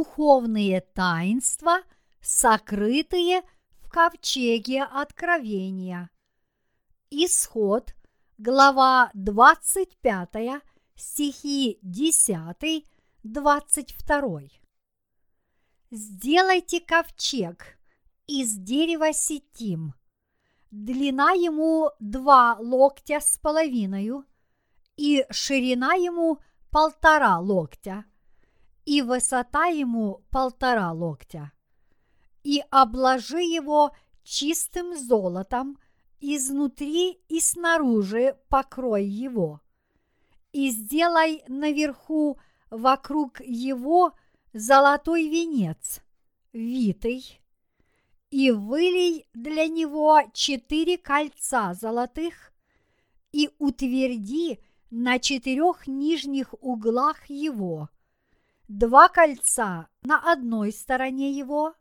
духовные таинства, сокрытые в ковчеге откровения. Исход, глава 25, стихи 10, 22. Сделайте ковчег из дерева сетим. Длина ему два локтя с половиной, и ширина ему полтора локтя, и высота ему полтора локтя. И обложи его чистым золотом изнутри и снаружи покрой его. И сделай наверху вокруг его золотой венец, витый, и вылей для него четыре кольца золотых, и утверди на четырех нижних углах его, два кольца на одной стороне его,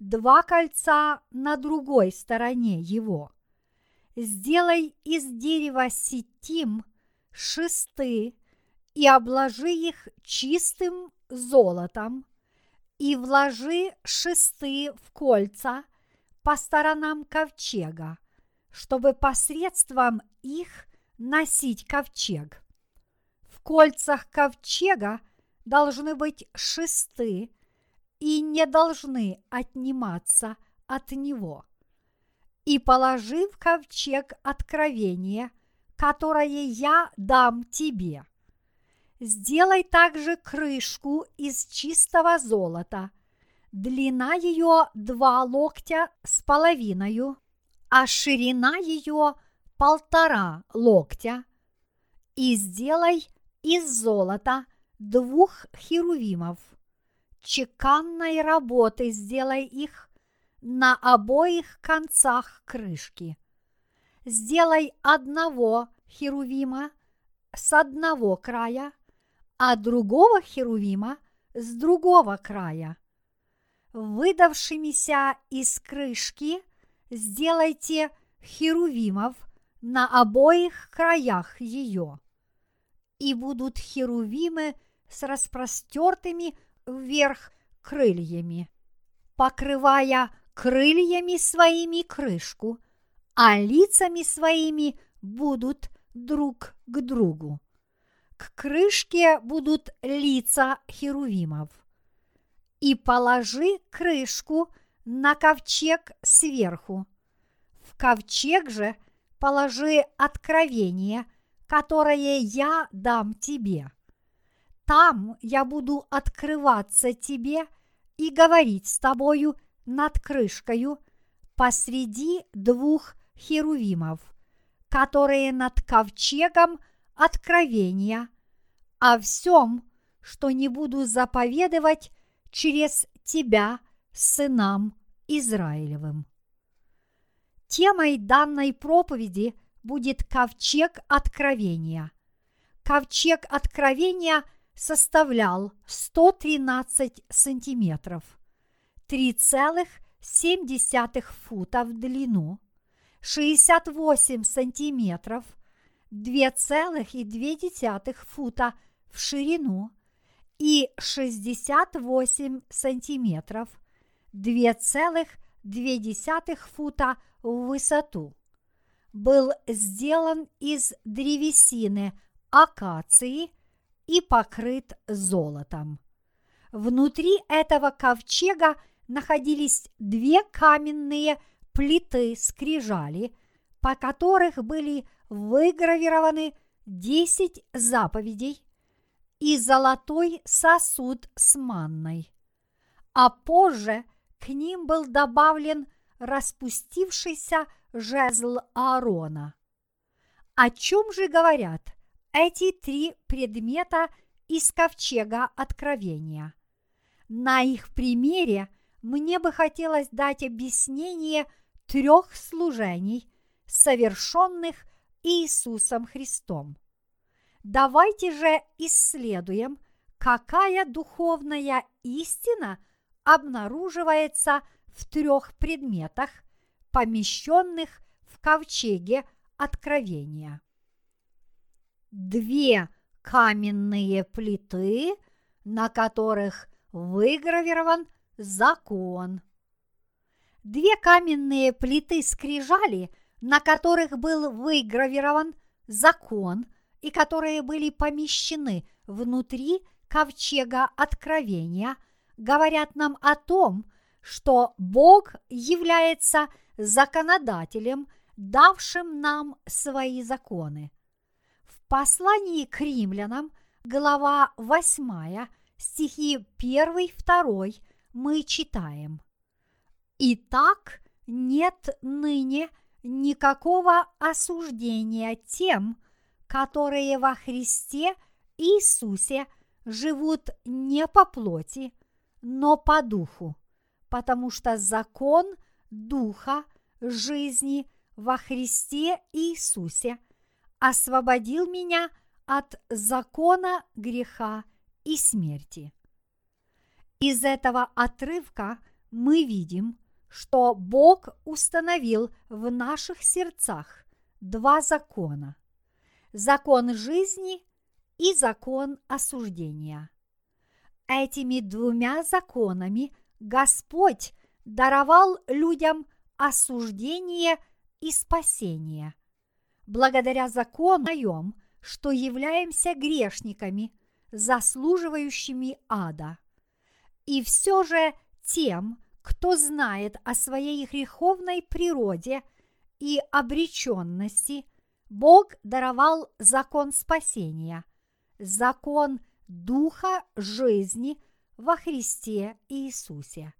два кольца на другой стороне его. Сделай из дерева сетим шесты и обложи их чистым золотом, и вложи шесты в кольца по сторонам ковчега, чтобы посредством их носить ковчег. В кольцах ковчега должны быть шесты и не должны отниматься от него. И положи в ковчег откровение, которое я дам тебе – Сделай также крышку из чистого золота. Длина ее два локтя с половиной, а ширина ее полтора локтя. И сделай из золота двух херувимов. Чеканной работы сделай их на обоих концах крышки. Сделай одного херувима с одного края – а другого херувима с другого края. Выдавшимися из крышки сделайте херувимов на обоих краях ее. И будут херувимы с распростертыми вверх крыльями, покрывая крыльями своими крышку, а лицами своими будут друг к другу к крышке будут лица херувимов. И положи крышку на ковчег сверху. В ковчег же положи откровение, которое я дам тебе. Там я буду открываться тебе и говорить с тобою над крышкою посреди двух херувимов, которые над ковчегом откровения о всем, что не буду заповедовать через тебя сынам Израилевым. Темой данной проповеди будет ковчег откровения. Ковчег откровения составлял 113 сантиметров, 3,7 фута в длину, 68 сантиметров, 2,2 фута в ширину и 68 сантиметров 2,2 фута в высоту. Был сделан из древесины акации и покрыт золотом. Внутри этого ковчега находились две каменные плиты скрижали, по которых были выгравированы десять заповедей и золотой сосуд с манной. А позже к ним был добавлен распустившийся жезл Аарона. О чем же говорят эти три предмета из ковчега откровения? На их примере мне бы хотелось дать объяснение трех служений, совершенных Иисусом Христом. Давайте же исследуем, какая духовная истина обнаруживается в трех предметах, помещенных в ковчеге откровения. Две каменные плиты, на которых выгравирован закон. Две каменные плиты скрижали, на которых был выгравирован закон и которые были помещены внутри ковчега откровения, говорят нам о том, что Бог является законодателем, давшим нам свои законы. Послании к римлянам, глава 8, стихи 1-2, мы читаем. «Итак, нет ныне никакого осуждения тем, которые во Христе Иисусе живут не по плоти, но по духу, потому что закон духа жизни во Христе Иисусе освободил меня от закона греха и смерти. Из этого отрывка мы видим, что Бог установил в наших сердцах два закона – закон жизни и закон осуждения. Этими двумя законами Господь даровал людям осуждение и спасение. Благодаря закону даем, что являемся грешниками, заслуживающими ада. И все же тем, кто знает о своей греховной природе и обреченности, Бог даровал закон спасения, закон Духа жизни во Христе Иисусе.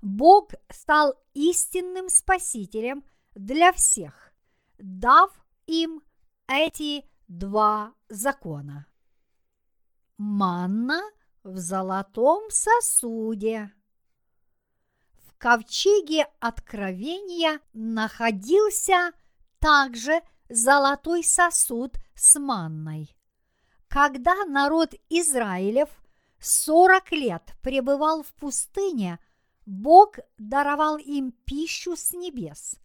Бог стал истинным Спасителем для всех, дав им эти два закона. Манна в золотом сосуде ковчеге откровения находился также золотой сосуд с манной. Когда народ Израилев сорок лет пребывал в пустыне, Бог даровал им пищу с небес,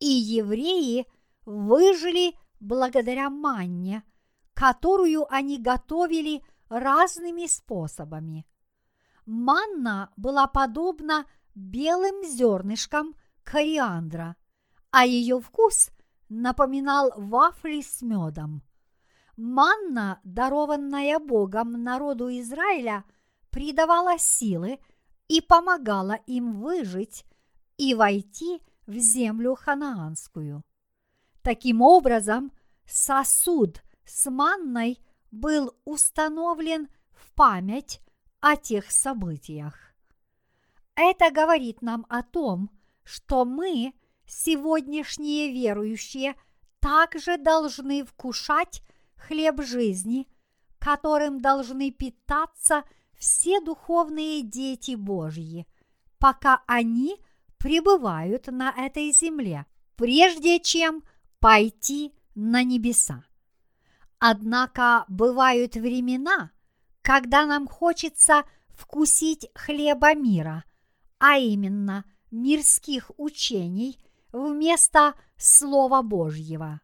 и евреи выжили благодаря манне, которую они готовили разными способами. Манна была подобна белым зернышком кориандра, а ее вкус напоминал вафли с медом. Манна, дарованная Богом народу Израиля, придавала силы и помогала им выжить и войти в землю ханаанскую. Таким образом, сосуд с манной был установлен в память о тех событиях. Это говорит нам о том, что мы, сегодняшние верующие, также должны вкушать хлеб жизни, которым должны питаться все духовные дети Божьи, пока они пребывают на этой земле, прежде чем пойти на небеса. Однако бывают времена, когда нам хочется вкусить хлеба мира, а именно мирских учений вместо Слова Божьего.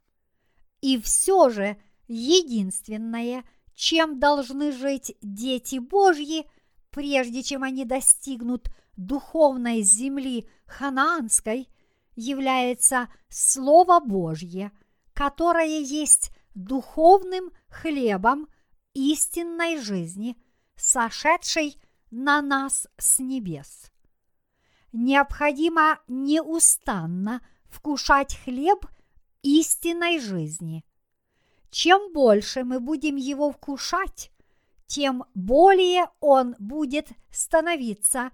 И все же единственное, чем должны жить дети Божьи, прежде чем они достигнут духовной земли ханаанской, является Слово Божье, которое есть духовным хлебом истинной жизни, сошедшей на нас с небес необходимо неустанно вкушать хлеб истинной жизни. Чем больше мы будем его вкушать, тем более он будет становиться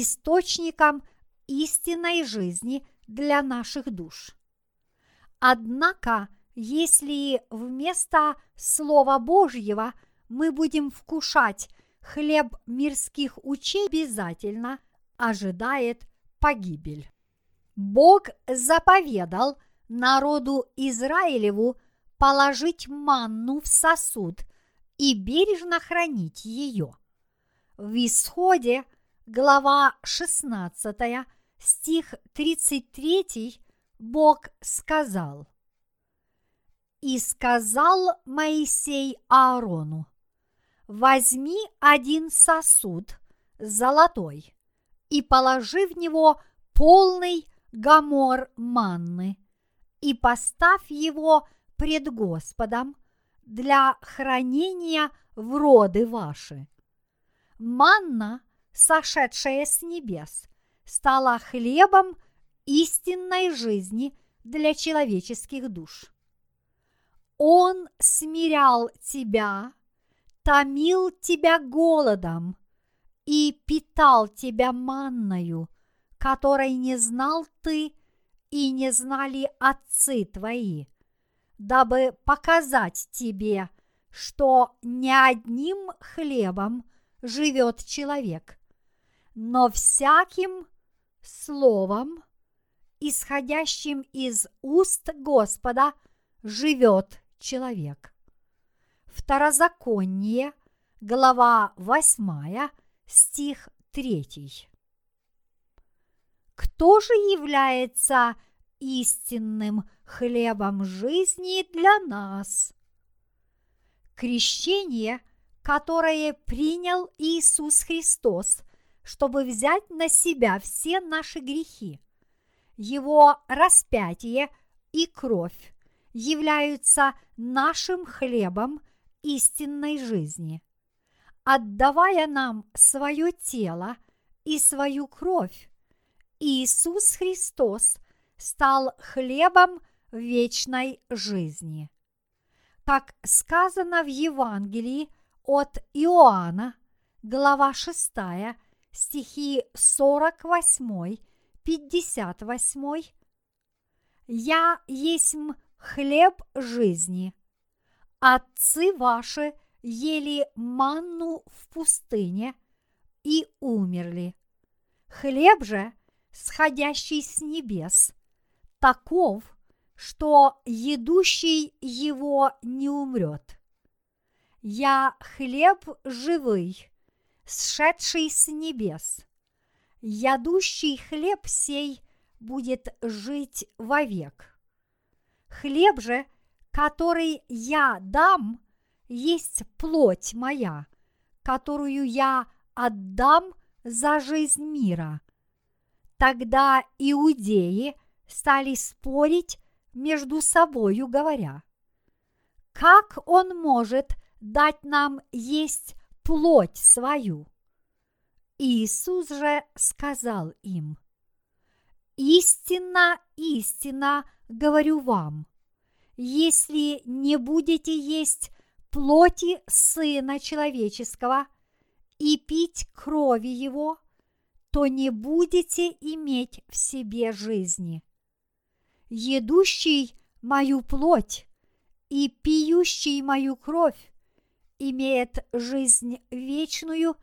источником истинной жизни для наших душ. Однако, если вместо Слова Божьего мы будем вкушать хлеб мирских учей обязательно – ожидает погибель. Бог заповедал народу Израилеву положить манну в сосуд и бережно хранить ее. В исходе глава 16 стих 33 Бог сказал «И сказал Моисей Аарону, возьми один сосуд – золотой и положи в него полный гамор манны и поставь его пред Господом для хранения в роды ваши. Манна, сошедшая с небес, стала хлебом истинной жизни для человеческих душ. Он смирял тебя, томил тебя голодом и питал тебя манною, которой не знал ты и не знали отцы твои, дабы показать тебе, что не одним хлебом живет человек, но всяким словом, исходящим из уст Господа, живет человек. Второзаконие, глава 8, стих 3. Кто же является истинным хлебом жизни для нас? Крещение, которое принял Иисус Христос, чтобы взять на себя все наши грехи. Его распятие и кровь являются нашим хлебом истинной жизни. Отдавая нам свое тело и свою кровь, Иисус Христос стал хлебом вечной жизни. Как сказано в Евангелии от Иоанна, глава 6, стихи 48-58, «Я есть хлеб жизни. Отцы ваши ели манну в пустыне и умерли. Хлеб же, сходящий с небес, таков, что едущий его не умрет. Я хлеб живый, сшедший с небес. Ядущий хлеб сей будет жить вовек. Хлеб же, который я дам, есть плоть моя, которую я отдам за жизнь мира. Тогда иудеи стали спорить между собою, говоря, как он может дать нам есть плоть свою? Иисус же сказал им, Истинно, истинно говорю вам, если не будете есть плоти Сына Человеческого и пить крови Его, то не будете иметь в себе жизни. Едущий мою плоть и пьющий мою кровь имеет жизнь вечную,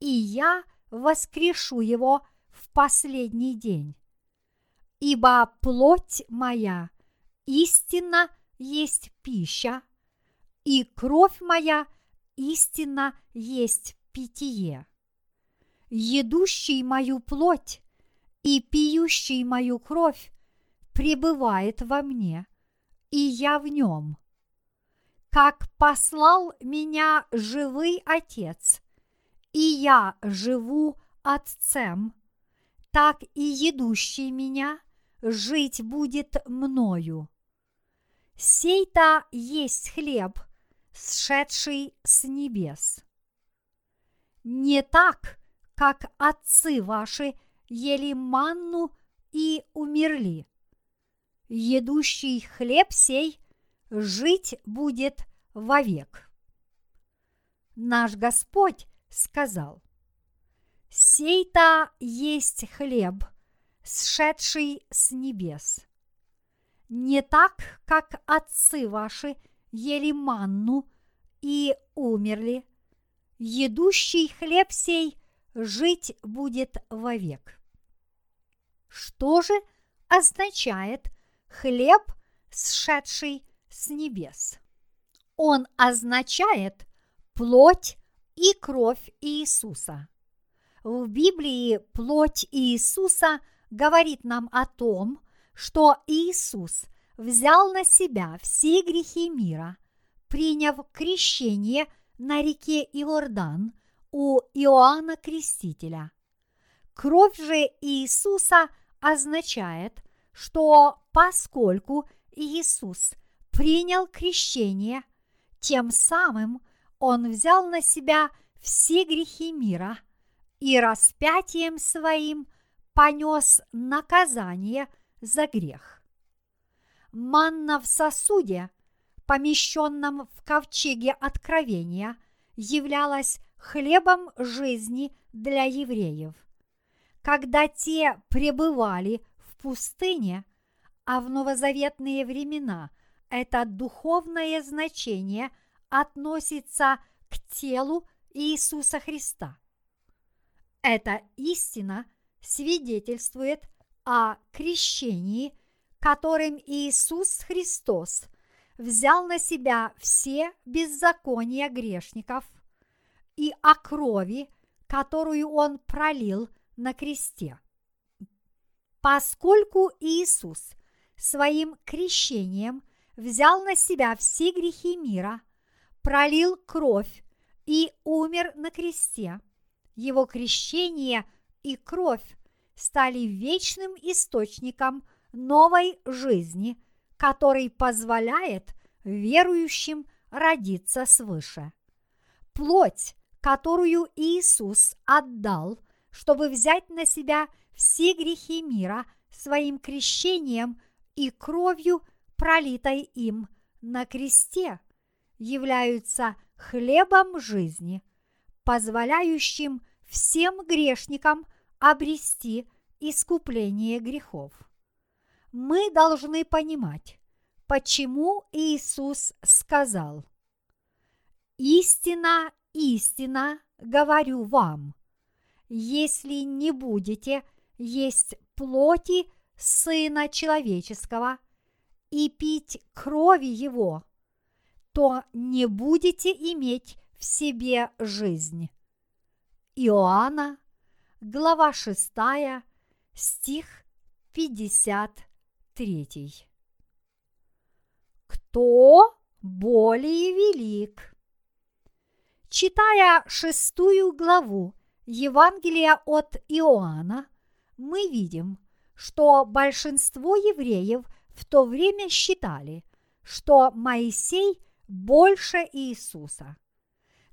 и я воскрешу его в последний день. Ибо плоть моя истинно есть пища, и кровь моя истинно есть питье едущий мою плоть и пьющий мою кровь пребывает во мне, и я в нем. Как послал меня живый Отец, и я живу Отцем, так и едущий меня жить будет мною. Сей-то есть хлеб, сшедший с небес. Не так, как отцы ваши ели манну и умерли. Едущий хлеб сей жить будет вовек. Наш Господь сказал, «Сей-то есть хлеб, сшедший с небес. Не так, как отцы ваши ели манну и умерли. Едущий хлеб сей жить будет вовек. Что же означает хлеб, сшедший с небес? Он означает плоть и кровь Иисуса. В Библии плоть Иисуса говорит нам о том, что Иисус взял на себя все грехи мира, приняв крещение на реке Иордан у Иоанна Крестителя. Кровь же Иисуса означает, что поскольку Иисус принял крещение, тем самым Он взял на себя все грехи мира и распятием своим понес наказание за грех. Манна в сосуде, помещенном в ковчеге откровения, являлась хлебом жизни для евреев. Когда те пребывали в пустыне, а в новозаветные времена это духовное значение относится к телу Иисуса Христа. Эта истина свидетельствует о крещении, которым Иисус Христос взял на себя все беззакония грешников и о крови, которую Он пролил на кресте. Поскольку Иисус своим крещением взял на себя все грехи мира, пролил кровь и умер на кресте, его крещение и кровь стали вечным источником новой жизни, который позволяет верующим родиться свыше. Плоть, которую Иисус отдал, чтобы взять на себя все грехи мира своим крещением и кровью, пролитой им на кресте, являются хлебом жизни, позволяющим всем грешникам обрести искупление грехов. Мы должны понимать, почему Иисус сказал «Истина, истина, говорю вам, если не будете есть плоти Сына Человеческого и пить крови Его, то не будете иметь в себе жизнь. Иоанна, глава 6, стих 53. Кто более велик? Читая шестую главу Евангелия от Иоанна, мы видим, что большинство евреев в то время считали, что Моисей больше Иисуса.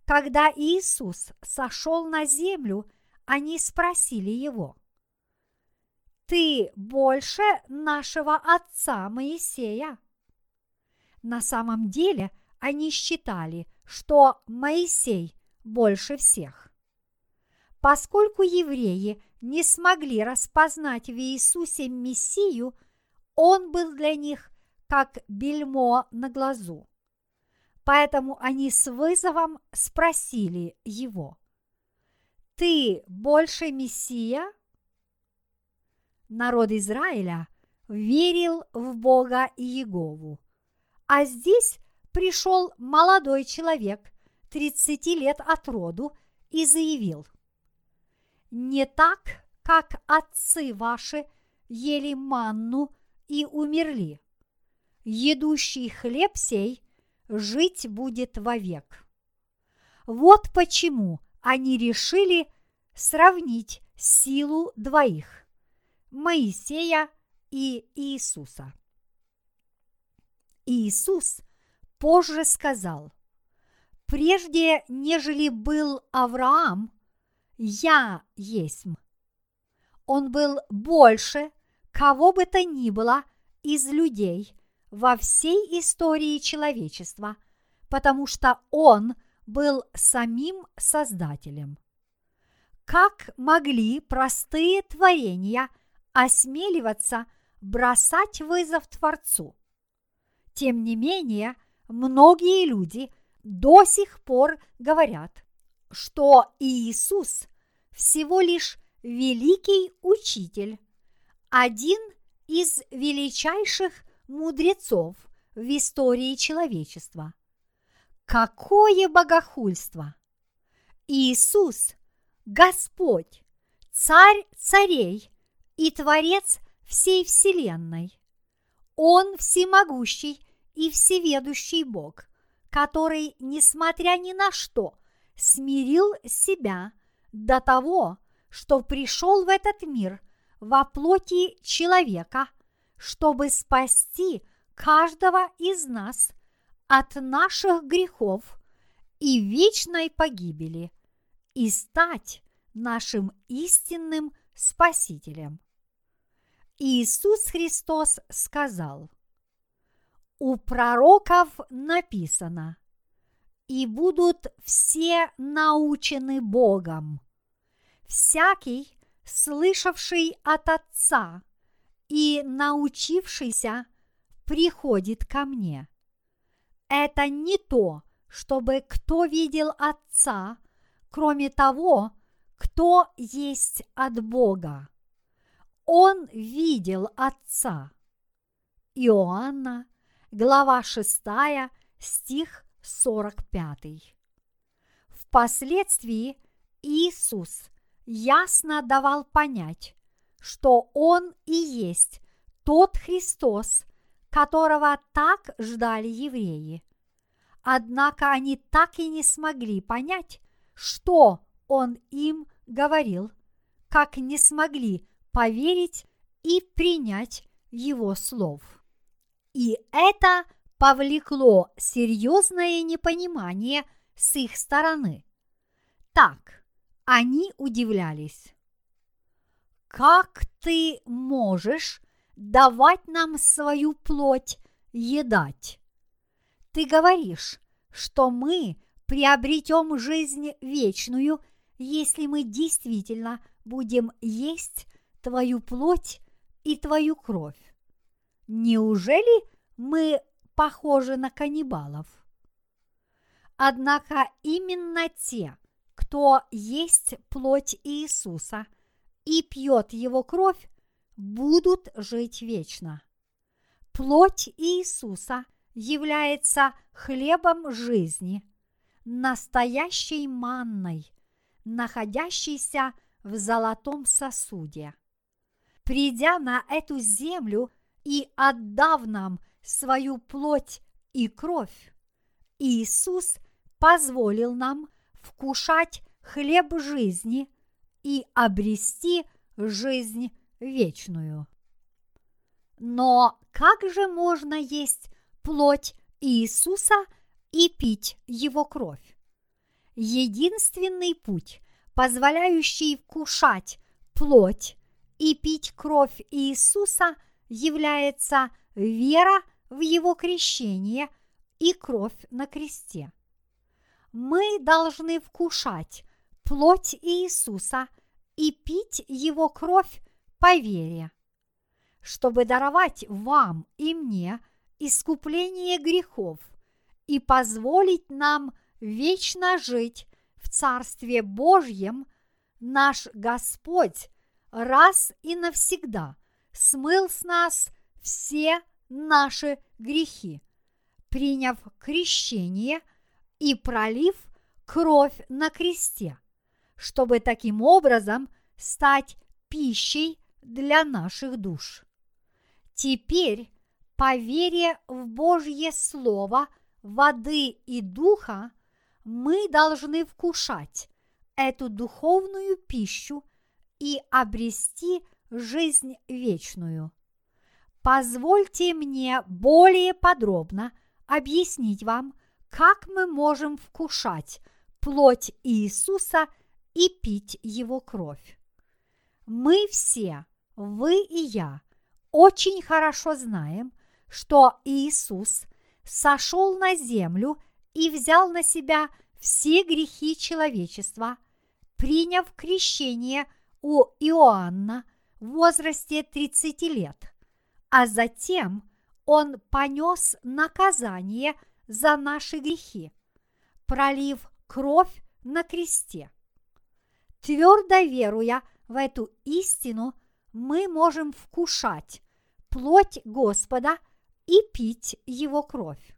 Когда Иисус сошел на землю, они спросили его, «Ты больше нашего отца Моисея?» На самом деле они считали, что Моисей больше всех. Поскольку евреи не смогли распознать в Иисусе Мессию, он был для них как бельмо на глазу. Поэтому они с вызовом спросили его, «Ты больше Мессия?» Народ Израиля верил в Бога и Егову. А здесь пришел молодой человек, 30 лет от роду, и заявил, «Не так, как отцы ваши ели манну и умерли. Едущий хлеб сей жить будет вовек. Вот почему они решили сравнить силу двоих – Моисея и Иисуса. Иисус позже сказал, «Прежде, нежели был Авраам, я есть». Он был больше кого бы то ни было из людей – во всей истории человечества, потому что Он был самим Создателем. Как могли простые творения осмеливаться бросать вызов Творцу? Тем не менее, многие люди до сих пор говорят, что Иисус всего лишь великий учитель, один из величайших мудрецов в истории человечества. Какое богохульство! Иисус – Господь, Царь царей и Творец всей Вселенной. Он всемогущий и всеведущий Бог, который, несмотря ни на что, смирил себя до того, что пришел в этот мир во плоти человека, чтобы спасти каждого из нас от наших грехов и вечной погибели и стать нашим истинным Спасителем. Иисус Христос сказал, у пророков написано, и будут все научены Богом. Всякий, слышавший от Отца и научившийся, приходит ко мне. Это не то, чтобы кто видел Отца, кроме того, кто есть от Бога. Он видел Отца. Иоанна, глава 6, стих 45. Впоследствии Иисус ясно давал понять, что Он и есть тот Христос, которого так ждали евреи. Однако они так и не смогли понять, что Он им говорил, как не смогли поверить и принять Его слов. И это повлекло серьезное непонимание с их стороны. Так, они удивлялись. Как ты можешь давать нам свою плоть едать? Ты говоришь, что мы приобретем жизнь вечную, если мы действительно будем есть твою плоть и твою кровь. Неужели мы похожи на каннибалов? Однако именно те, кто есть плоть Иисуса и пьет его кровь, будут жить вечно. Плоть Иисуса является хлебом жизни, настоящей манной, находящейся в золотом сосуде. Придя на эту землю и отдав нам свою плоть и кровь, Иисус позволил нам вкушать хлеб жизни и обрести жизнь вечную. Но как же можно есть плоть Иисуса и пить его кровь? Единственный путь, позволяющий вкушать плоть и пить кровь Иисуса, является вера в его крещение и кровь на кресте. Мы должны вкушать плоть Иисуса и пить его кровь по вере. Чтобы даровать вам и мне искупление грехов и позволить нам вечно жить в Царстве Божьем, наш Господь раз и навсегда смыл с нас все наши грехи, приняв крещение и пролив кровь на кресте, чтобы таким образом стать пищей для наших душ. Теперь, по вере в Божье Слово, воды и духа, мы должны вкушать эту духовную пищу и обрести жизнь вечную. Позвольте мне более подробно объяснить вам, как мы можем вкушать плоть Иисуса и пить Его кровь. Мы все, вы и я, очень хорошо знаем, что Иисус сошел на землю и взял на себя все грехи человечества, приняв крещение у Иоанна в возрасте 30 лет, а затем он понес наказание за наши грехи, пролив кровь на кресте. Твердо веруя в эту истину, мы можем вкушать плоть Господа и пить Его кровь.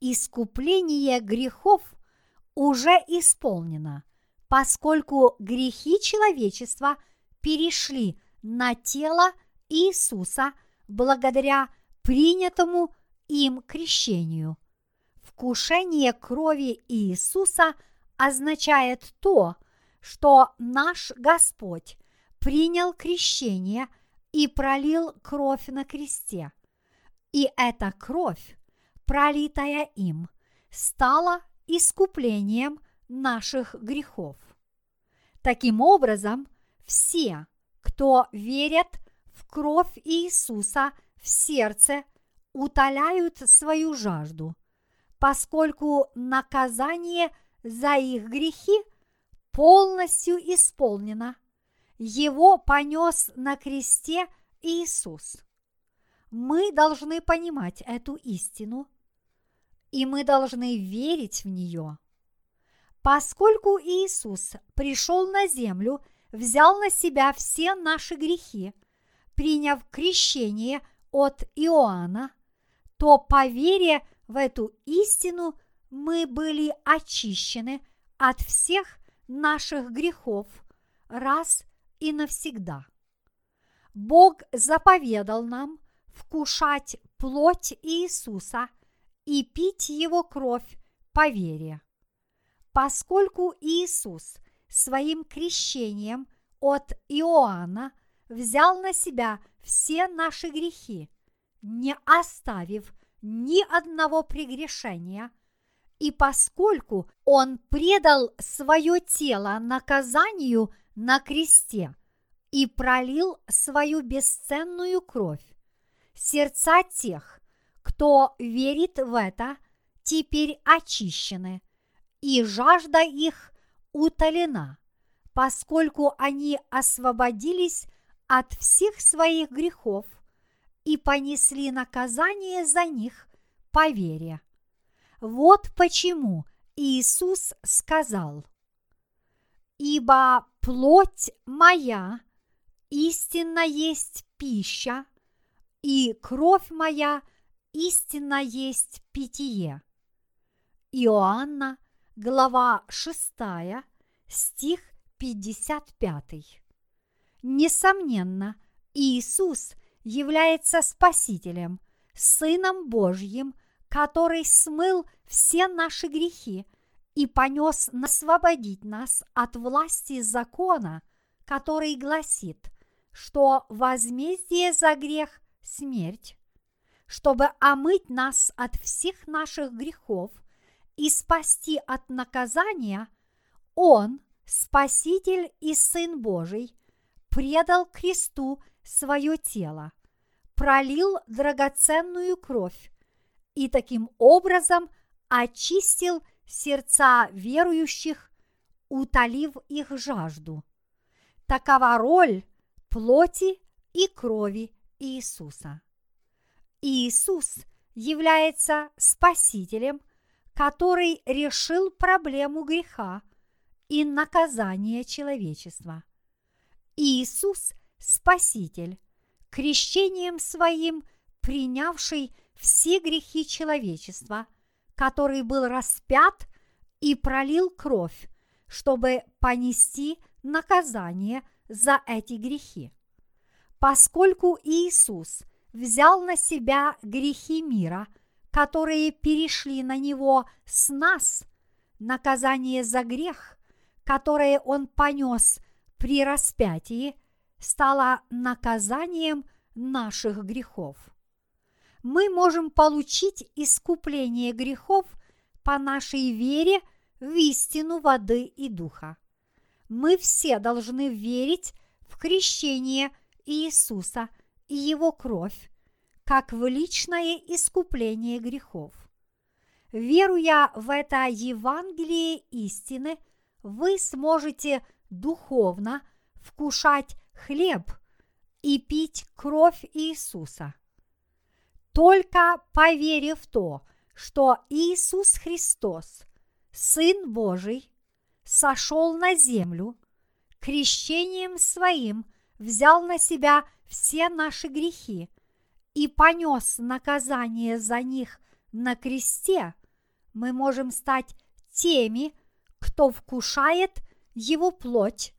Искупление грехов уже исполнено, поскольку грехи человечества перешли на тело Иисуса благодаря принятому им крещению. Вкушение крови Иисуса означает то, что наш Господь принял крещение и пролил кровь на кресте. И эта кровь, пролитая им, стала искуплением наших грехов. Таким образом, все, кто верят в кровь Иисуса в сердце, утоляют свою жажду, поскольку наказание за их грехи полностью исполнено. Его понес на кресте Иисус. Мы должны понимать эту истину, и мы должны верить в нее. Поскольку Иисус пришел на землю, взял на себя все наши грехи, приняв крещение от Иоанна, то по вере в эту истину мы были очищены от всех наших грехов раз и навсегда. Бог заповедал нам вкушать плоть Иисуса и пить Его кровь по вере. Поскольку Иисус своим крещением от Иоанна взял на себя все наши грехи, не оставив ни одного прегрешения, и поскольку Он предал свое тело наказанию на кресте и пролил свою бесценную кровь, сердца тех, кто верит в это, теперь очищены – и жажда их утолена, поскольку они освободились от всех своих грехов и понесли наказание за них по вере. Вот почему Иисус сказал, «Ибо плоть моя истинно есть пища, и кровь моя истинно есть питье». Иоанна – глава 6, стих 55. Несомненно, Иисус является Спасителем, Сыном Божьим, который смыл все наши грехи и понес освободить нас от власти закона, который гласит, что возмездие за грех – смерть, чтобы омыть нас от всех наших грехов – и спасти от наказания, Он, Спаситель и Сын Божий, предал кресту свое тело, пролил драгоценную кровь и таким образом очистил сердца верующих, утолив их жажду. Такова роль плоти и крови Иисуса. Иисус является Спасителем – который решил проблему греха и наказания человечества. Иисус – Спаситель, крещением своим принявший все грехи человечества, который был распят и пролил кровь, чтобы понести наказание за эти грехи. Поскольку Иисус взял на себя грехи мира – которые перешли на него с нас, наказание за грех, которое он понес при распятии, стало наказанием наших грехов. Мы можем получить искупление грехов по нашей вере в истину воды и духа. Мы все должны верить в крещение Иисуса и Его кровь, как в личное искупление грехов. Веруя в это Евангелие истины, вы сможете духовно вкушать хлеб и пить кровь Иисуса. Только поверив в то, что Иисус Христос, Сын Божий, сошел на землю, крещением своим взял на себя все наши грехи – и понес наказание за них на кресте, мы можем стать теми, кто вкушает его плоть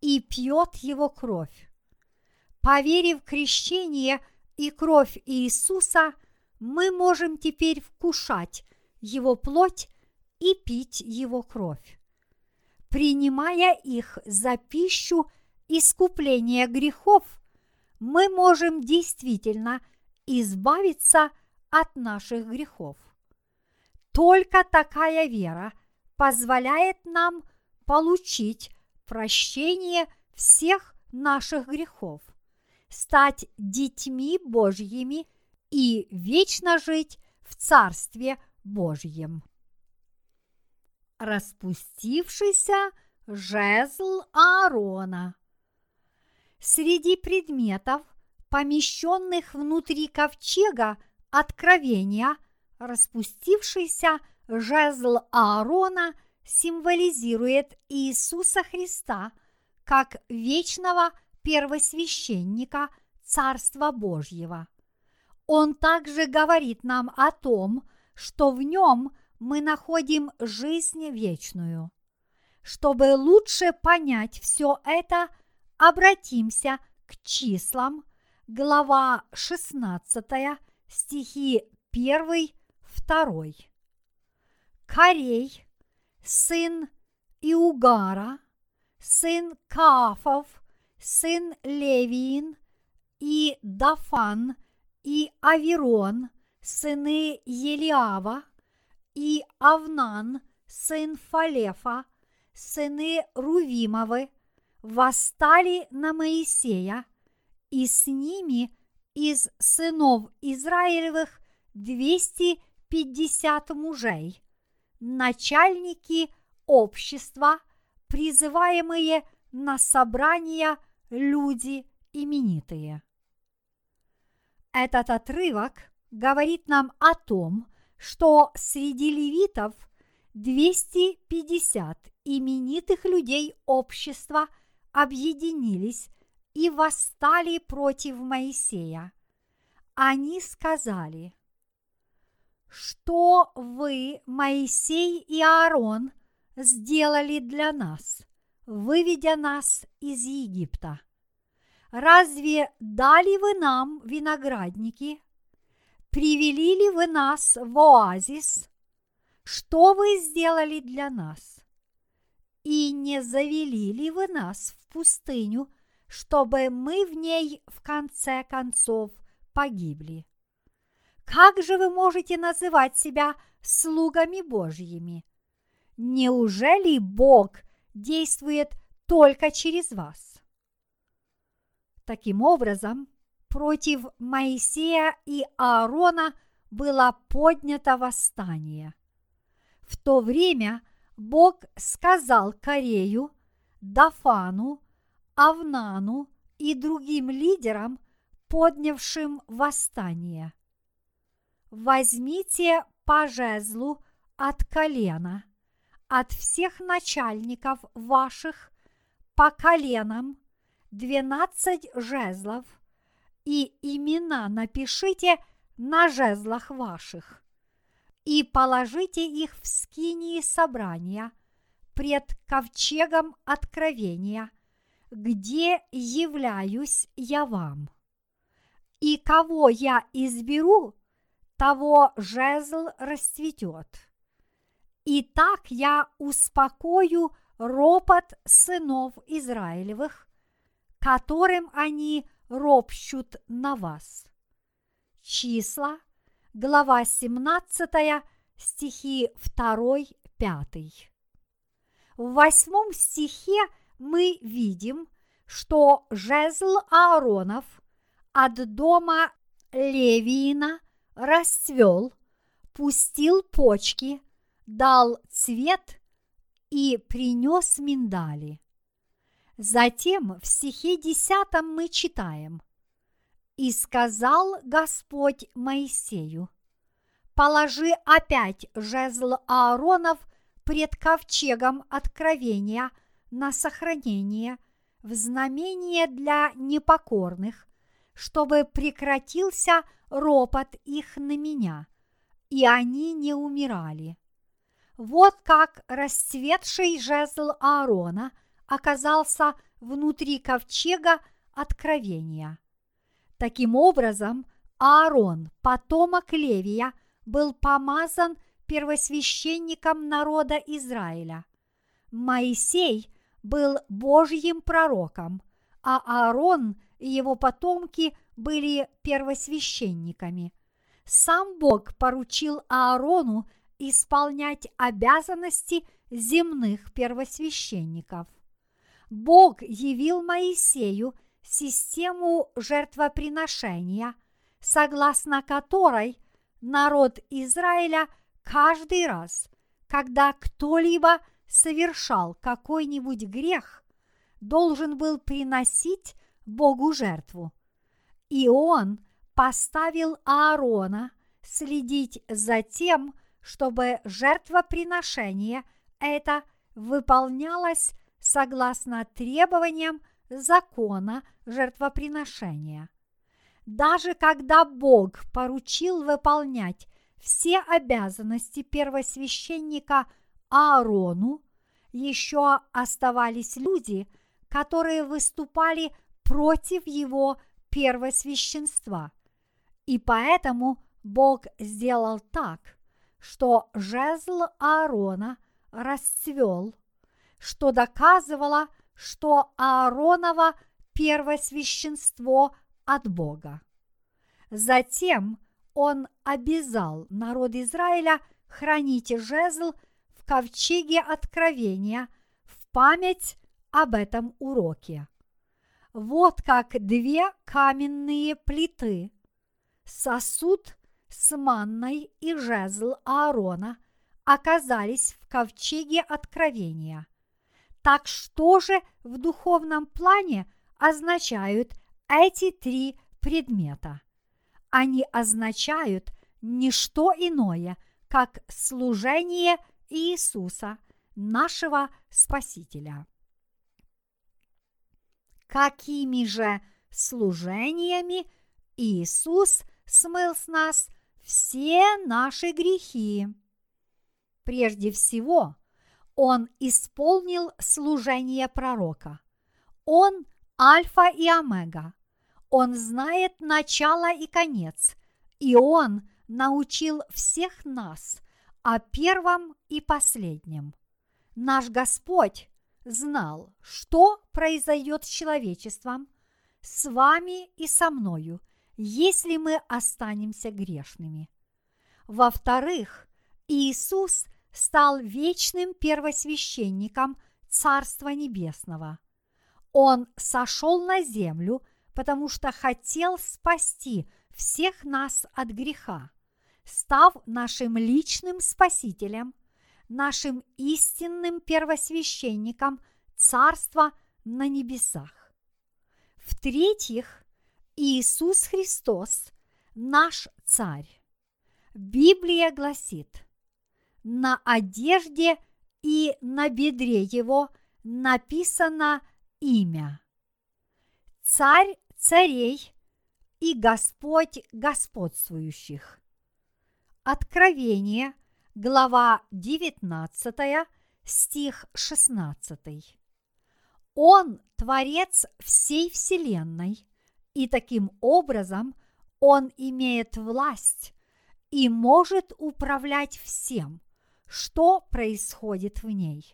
и пьет его кровь. Поверив в крещение и кровь Иисуса, мы можем теперь вкушать его плоть и пить его кровь. принимая их за пищу искупления грехов, мы можем действительно избавиться от наших грехов. Только такая вера позволяет нам получить прощение всех наших грехов, стать детьми Божьими и вечно жить в Царстве Божьем. Распустившийся жезл Аарона. Среди предметов, помещенных внутри ковчега откровения, распустившийся жезл Аарона символизирует Иисуса Христа как вечного первосвященника Царства Божьего. Он также говорит нам о том, что в нем мы находим жизнь вечную. Чтобы лучше понять все это, обратимся к числам, глава 16, стихи 1, 2. Корей, сын Иугара, сын Кафов, сын Левиин и Дафан и Авирон, сыны Елиава, и Авнан, сын Фалефа, сыны Рувимовы, восстали на Моисея, и с ними из сынов Израилевых двести пятьдесят мужей, начальники общества, призываемые на собрания люди именитые. Этот отрывок говорит нам о том, что среди левитов 250 именитых людей общества объединились и восстали против Моисея. Они сказали, что вы, Моисей и Аарон, сделали для нас, выведя нас из Египта. Разве дали вы нам виноградники? Привели ли вы нас в оазис? Что вы сделали для нас? И не завели ли вы нас в пустыню, чтобы мы в ней в конце концов погибли? Как же вы можете называть себя слугами Божьими? Неужели Бог действует только через вас? Таким образом, против Моисея и Аарона было поднято восстание. В то время Бог сказал Корею, Дафану, Авнану и другим лидерам, поднявшим восстание. Возьмите по жезлу от колена, от всех начальников ваших по коленам двенадцать жезлов, и имена напишите на жезлах ваших, и положите их в скинии собрания пред ковчегом откровения, где являюсь я вам. И кого я изберу, того жезл расцветет. И так я успокою ропот сынов Израилевых, которым они ропщут на вас. Числа, глава 17, стихи 2-5. В восьмом стихе мы видим, что жезл Ааронов от дома Левиина расцвел, пустил почки, дал цвет и принес миндали. Затем в стихе десятом мы читаем «И сказал Господь Моисею, положи опять жезл Ааронов пред ковчегом откровения на сохранение в знамение для непокорных, чтобы прекратился ропот их на меня, и они не умирали. Вот как расцветший жезл Аарона – оказался внутри ковчега откровения. Таким образом, Аарон, потомок Левия, был помазан первосвященником народа Израиля. Моисей был Божьим пророком, а Аарон и его потомки были первосвященниками. Сам Бог поручил Аарону исполнять обязанности земных первосвященников. Бог явил Моисею систему жертвоприношения, согласно которой народ Израиля каждый раз, когда кто-либо совершал какой-нибудь грех, должен был приносить Богу жертву. И он поставил Аарона следить за тем, чтобы жертвоприношение это выполнялось согласно требованиям закона жертвоприношения. Даже когда Бог поручил выполнять все обязанности первосвященника Аарону, еще оставались люди, которые выступали против его первосвященства. И поэтому Бог сделал так, что жезл Аарона расцвел, что доказывало, что Ааронова первосвященство от Бога. Затем он обязал народ Израиля хранить жезл в ковчеге откровения в память об этом уроке. Вот как две каменные плиты, сосуд с манной и жезл Аарона оказались в ковчеге откровения. Так что же в духовном плане означают эти три предмета? Они означают не что иное, как служение Иисуса, нашего Спасителя. Какими же служениями Иисус смыл с нас все наши грехи? Прежде всего, Он исполнил служение пророка. Он Альфа и Омега. Он знает начало и конец, и Он научил всех нас о первом и последнем. Наш Господь знал, что произойдет с человечеством, с вами и со мною, если мы останемся грешными. Во-вторых, Иисус стал вечным первосвященником Царства Небесного. Он сошел на землю, потому что хотел спасти всех нас от греха, став нашим личным спасителем – нашим истинным первосвященником Царства на небесах. В-третьих, Иисус Христос – наш Царь. Библия гласит, на одежде и на бедре его написано имя. Царь царей и Господь господствующих. Откровение – глава 19, стих 16. Он творец всей Вселенной, и таким образом он имеет власть и может управлять всем, что происходит в ней.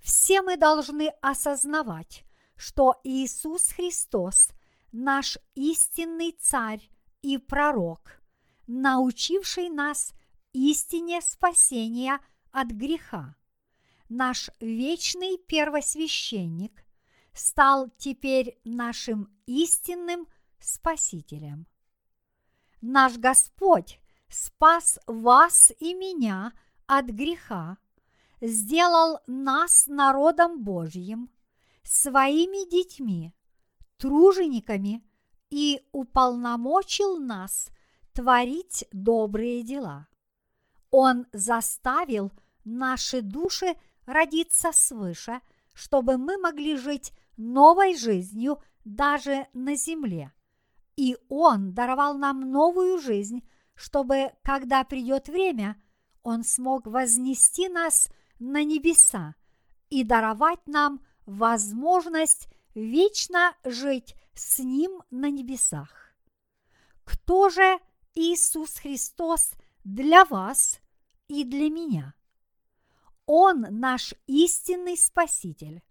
Все мы должны осознавать, что Иисус Христос – наш истинный царь и пророк, научивший нас – истине спасения от греха. Наш вечный первосвященник стал теперь нашим истинным Спасителем. Наш Господь спас вас и меня от греха, сделал нас народом Божьим, своими детьми, тружениками и уполномочил нас творить добрые дела. Он заставил наши души родиться свыше, чтобы мы могли жить новой жизнью даже на земле. И Он даровал нам новую жизнь, чтобы, когда придет время, Он смог вознести нас на небеса и даровать нам возможность вечно жить с Ним на небесах. Кто же Иисус Христос для вас и для меня. Он наш истинный Спаситель.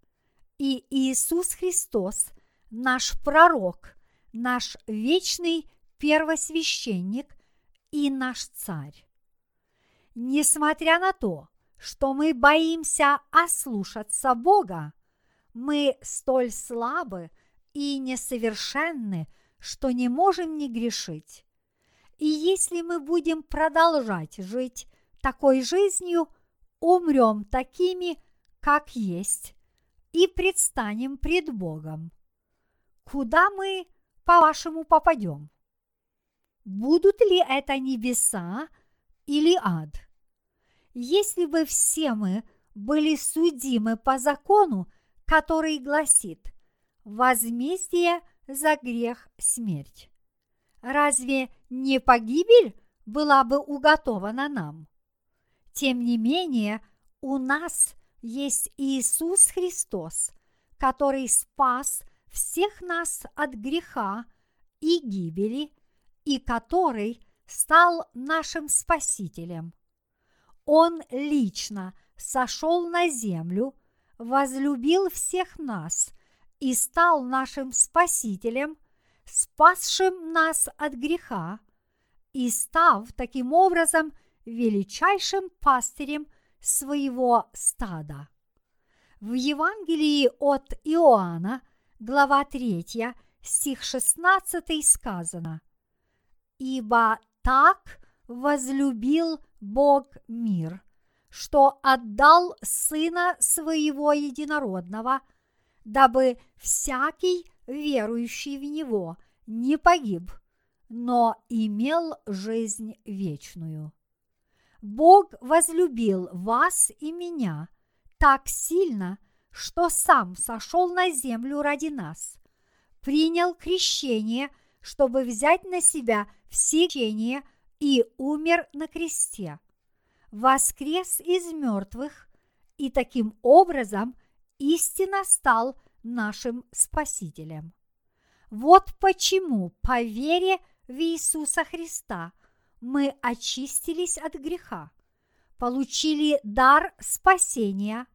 И Иисус Христос, наш пророк, наш вечный первосвященник и наш царь. Несмотря на то, что мы боимся ослушаться Бога, мы столь слабы и несовершенны, что не можем не грешить. И если мы будем продолжать жить такой жизнью, умрем такими, как есть, и предстанем пред Богом. Куда мы, по-вашему, попадем? Будут ли это небеса или ад? Если бы все мы были судимы по закону, который гласит «возмездие за грех смерть». Разве не погибель была бы уготована нам? Тем не менее, у нас есть Иисус Христос, который спас всех нас от греха и гибели, и который стал нашим Спасителем. Он лично сошел на землю, возлюбил всех нас и стал нашим Спасителем, спасшим нас от греха и став таким образом величайшим пастырем своего стада. В Евангелии от Иоанна, глава 3, стих 16 сказано «Ибо так возлюбил Бог мир, что отдал Сына Своего Единородного, дабы всякий, верующий в Него, не погиб, но имел жизнь вечную. Бог возлюбил вас и меня так сильно, что сам сошел на землю ради нас, принял крещение, чтобы взять на себя все крещения и умер на кресте, воскрес из мертвых и таким образом истинно стал нашим Спасителем. Вот почему по вере в Иисуса Христа мы очистились от греха, получили дар спасения,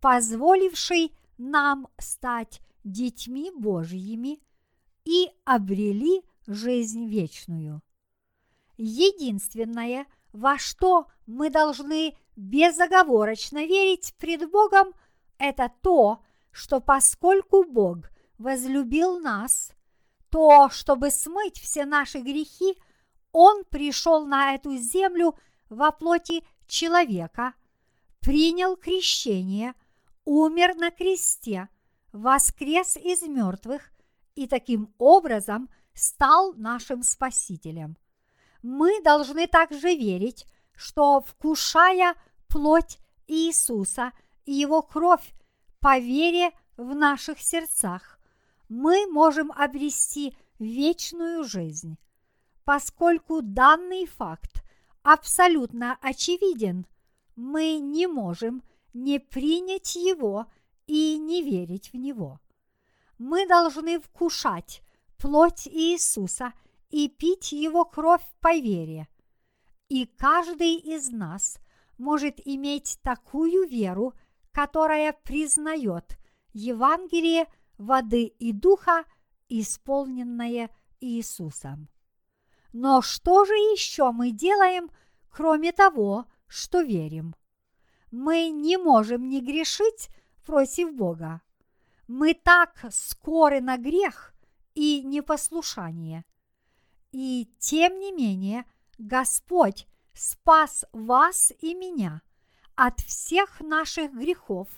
позволивший нам стать детьми Божьими и обрели жизнь вечную. Единственное, во что мы должны безоговорочно верить пред Богом, это то, что поскольку Бог возлюбил нас, то, чтобы смыть все наши грехи, Он пришел на эту землю во плоти человека, принял крещение, умер на кресте, воскрес из мертвых и таким образом стал нашим Спасителем – мы должны также верить, что вкушая плоть Иисуса и Его кровь по вере в наших сердцах, мы можем обрести вечную жизнь. Поскольку данный факт абсолютно очевиден, мы не можем не принять его и не верить в него. Мы должны вкушать плоть Иисуса – и пить его кровь по вере. И каждый из нас может иметь такую веру, которая признает Евангелие воды и духа, исполненное Иисусом. Но что же еще мы делаем, кроме того, что верим? Мы не можем не грешить против Бога. Мы так скоры на грех и непослушание – и тем не менее, Господь спас вас и меня от всех наших грехов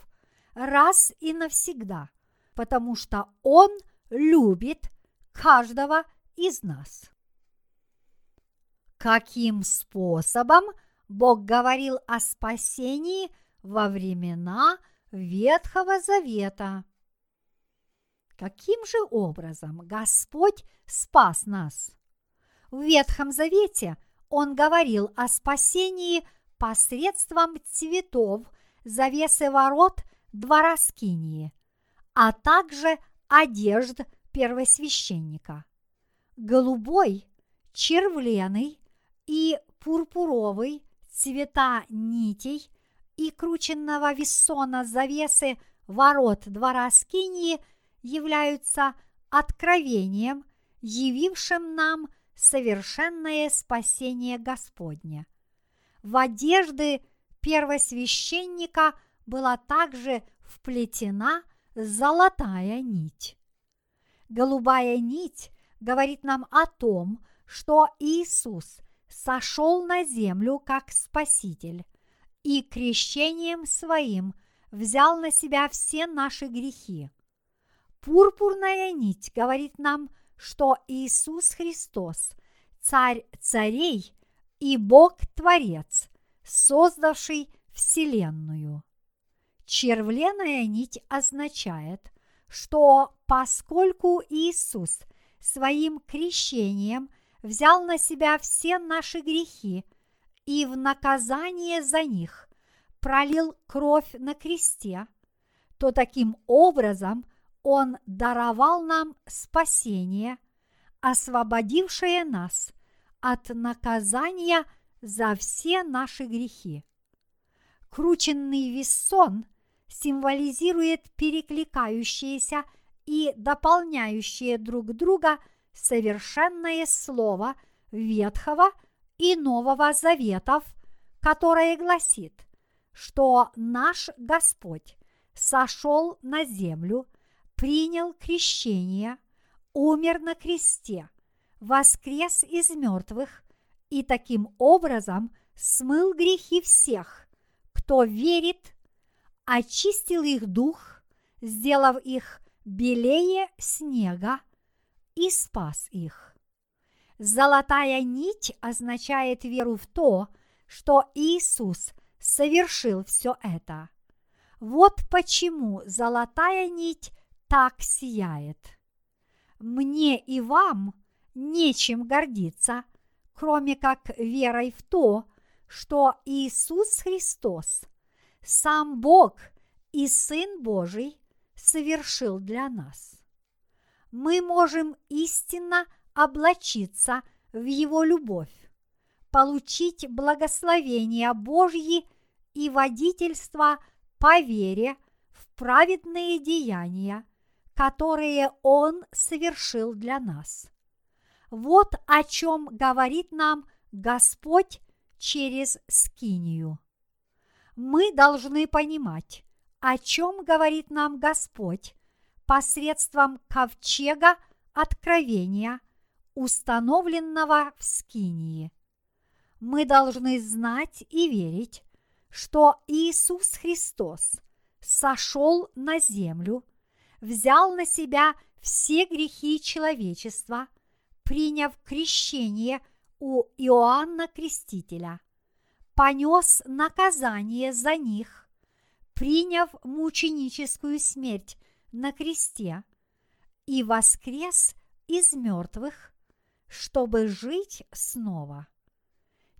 раз и навсегда, потому что Он любит каждого из нас. Каким способом Бог говорил о спасении во времена Ветхого Завета? Каким же образом Господь спас нас? В Ветхом Завете он говорил о спасении посредством цветов завесы ворот двора Скинии, а также одежд первосвященника. Голубой, червленый и пурпуровый цвета нитей и крученного вессона завесы ворот двора Скинии являются откровением, явившим нам совершенное спасение Господне. В одежды первосвященника была также вплетена золотая нить. Голубая нить говорит нам о том, что Иисус сошел на землю как Спаситель и крещением своим взял на себя все наши грехи. Пурпурная нить говорит нам, что Иисус Христос – Царь царей и Бог-творец, создавший Вселенную. Червленая нить означает, что поскольку Иисус своим крещением взял на себя все наши грехи и в наказание за них пролил кровь на кресте, то таким образом Он даровал нам спасение, освободившее нас от наказания за все наши грехи. Крученный весон символизирует перекликающиеся и дополняющие друг друга совершенное слово Ветхого и Нового Заветов, которое гласит, что наш Господь сошел на землю, принял крещение, умер на кресте, воскрес из мертвых и таким образом смыл грехи всех, кто верит, очистил их дух, сделав их белее снега и спас их. Золотая нить означает веру в то, что Иисус совершил все это. Вот почему золотая нить так сияет. Мне и вам нечем гордиться, кроме как верой в то, что Иисус Христос, сам Бог и Сын Божий, совершил для нас. Мы можем истинно облачиться в Его любовь, получить благословение Божьи и водительство по вере в праведные деяния, которые Он совершил для нас. Вот о чем говорит нам Господь через Скинию. Мы должны понимать, о чем говорит нам Господь посредством ковчега откровения, установленного в Скинии. Мы должны знать и верить, что Иисус Христос сошел на землю, взял на себя все грехи человечества, приняв крещение у Иоанна Крестителя, понес наказание за них приняв мученическую смерть на кресте и воскрес из мертвых, чтобы жить снова.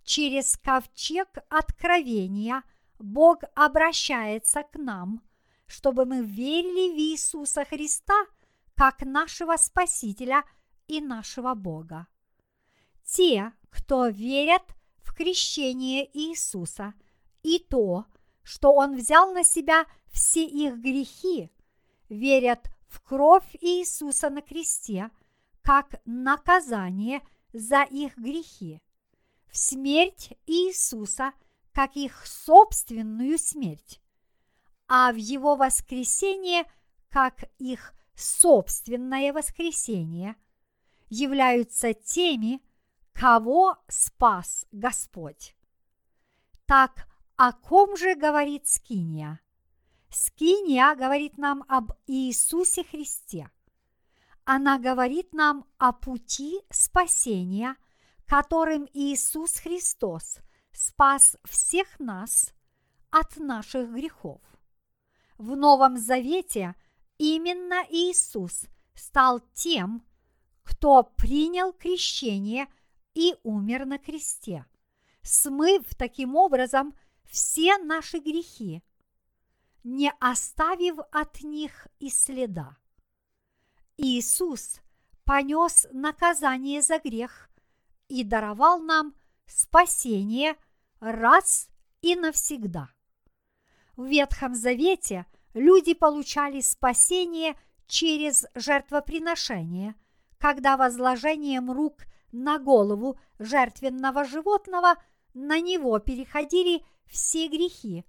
Через ковчег откровения Бог обращается к нам, чтобы мы верили в Иисуса Христа как нашего Спасителя и нашего Бога. Те, кто верят в крещение Иисуса и то, что Он взял на себя все их грехи, верят в кровь Иисуса на кресте как наказание за их грехи, в смерть Иисуса как их собственную смерть, а в Его воскресение как их собственное воскресение, являются теми, кого спас Господь. Так о ком же говорит Скиния? Скиния говорит нам об Иисусе Христе. Она говорит нам о пути спасения, которым Иисус Христос спас всех нас от наших грехов. В Новом Завете именно Иисус стал тем, кто принял крещение и умер на кресте, смыв таким образом все наши грехи, не оставив от них и следа. Иисус понес наказание за грех и даровал нам спасение раз и навсегда. В Ветхом Завете люди получали спасение через жертвоприношение, когда возложением рук на голову жертвенного животного на него переходили все грехи,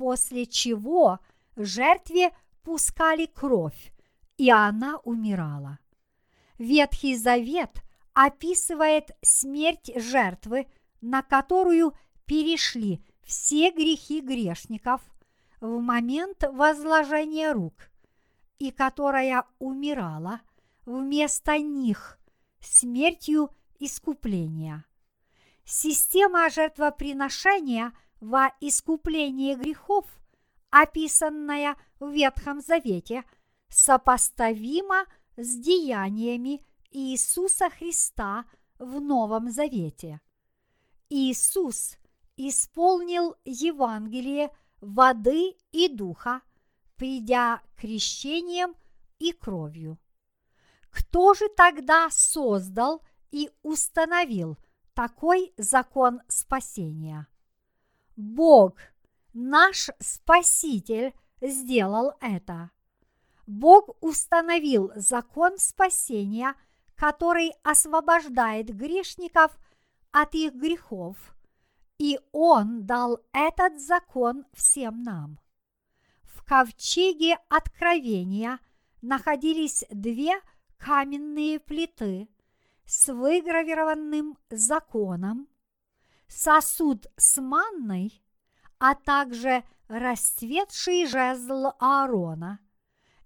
после чего жертве пускали кровь, и она умирала. Ветхий Завет описывает смерть жертвы, на которую перешли все грехи грешников в момент возложения рук, и которая умирала вместо них смертью искупления. Система жертвоприношения во искуплении грехов, описанная в Ветхом Завете, сопоставима с деяниями Иисуса Христа в Новом Завете. Иисус исполнил Евангелие воды и духа, придя крещением и кровью. Кто же тогда создал и установил такой закон спасения? Бог, наш Спаситель, сделал это. Бог установил закон спасения, который освобождает грешников от их грехов, и Он дал этот закон всем нам. В ковчеге откровения находились две каменные плиты с выгравированным законом, сосуд с манной, а также расцветший жезл Аарона.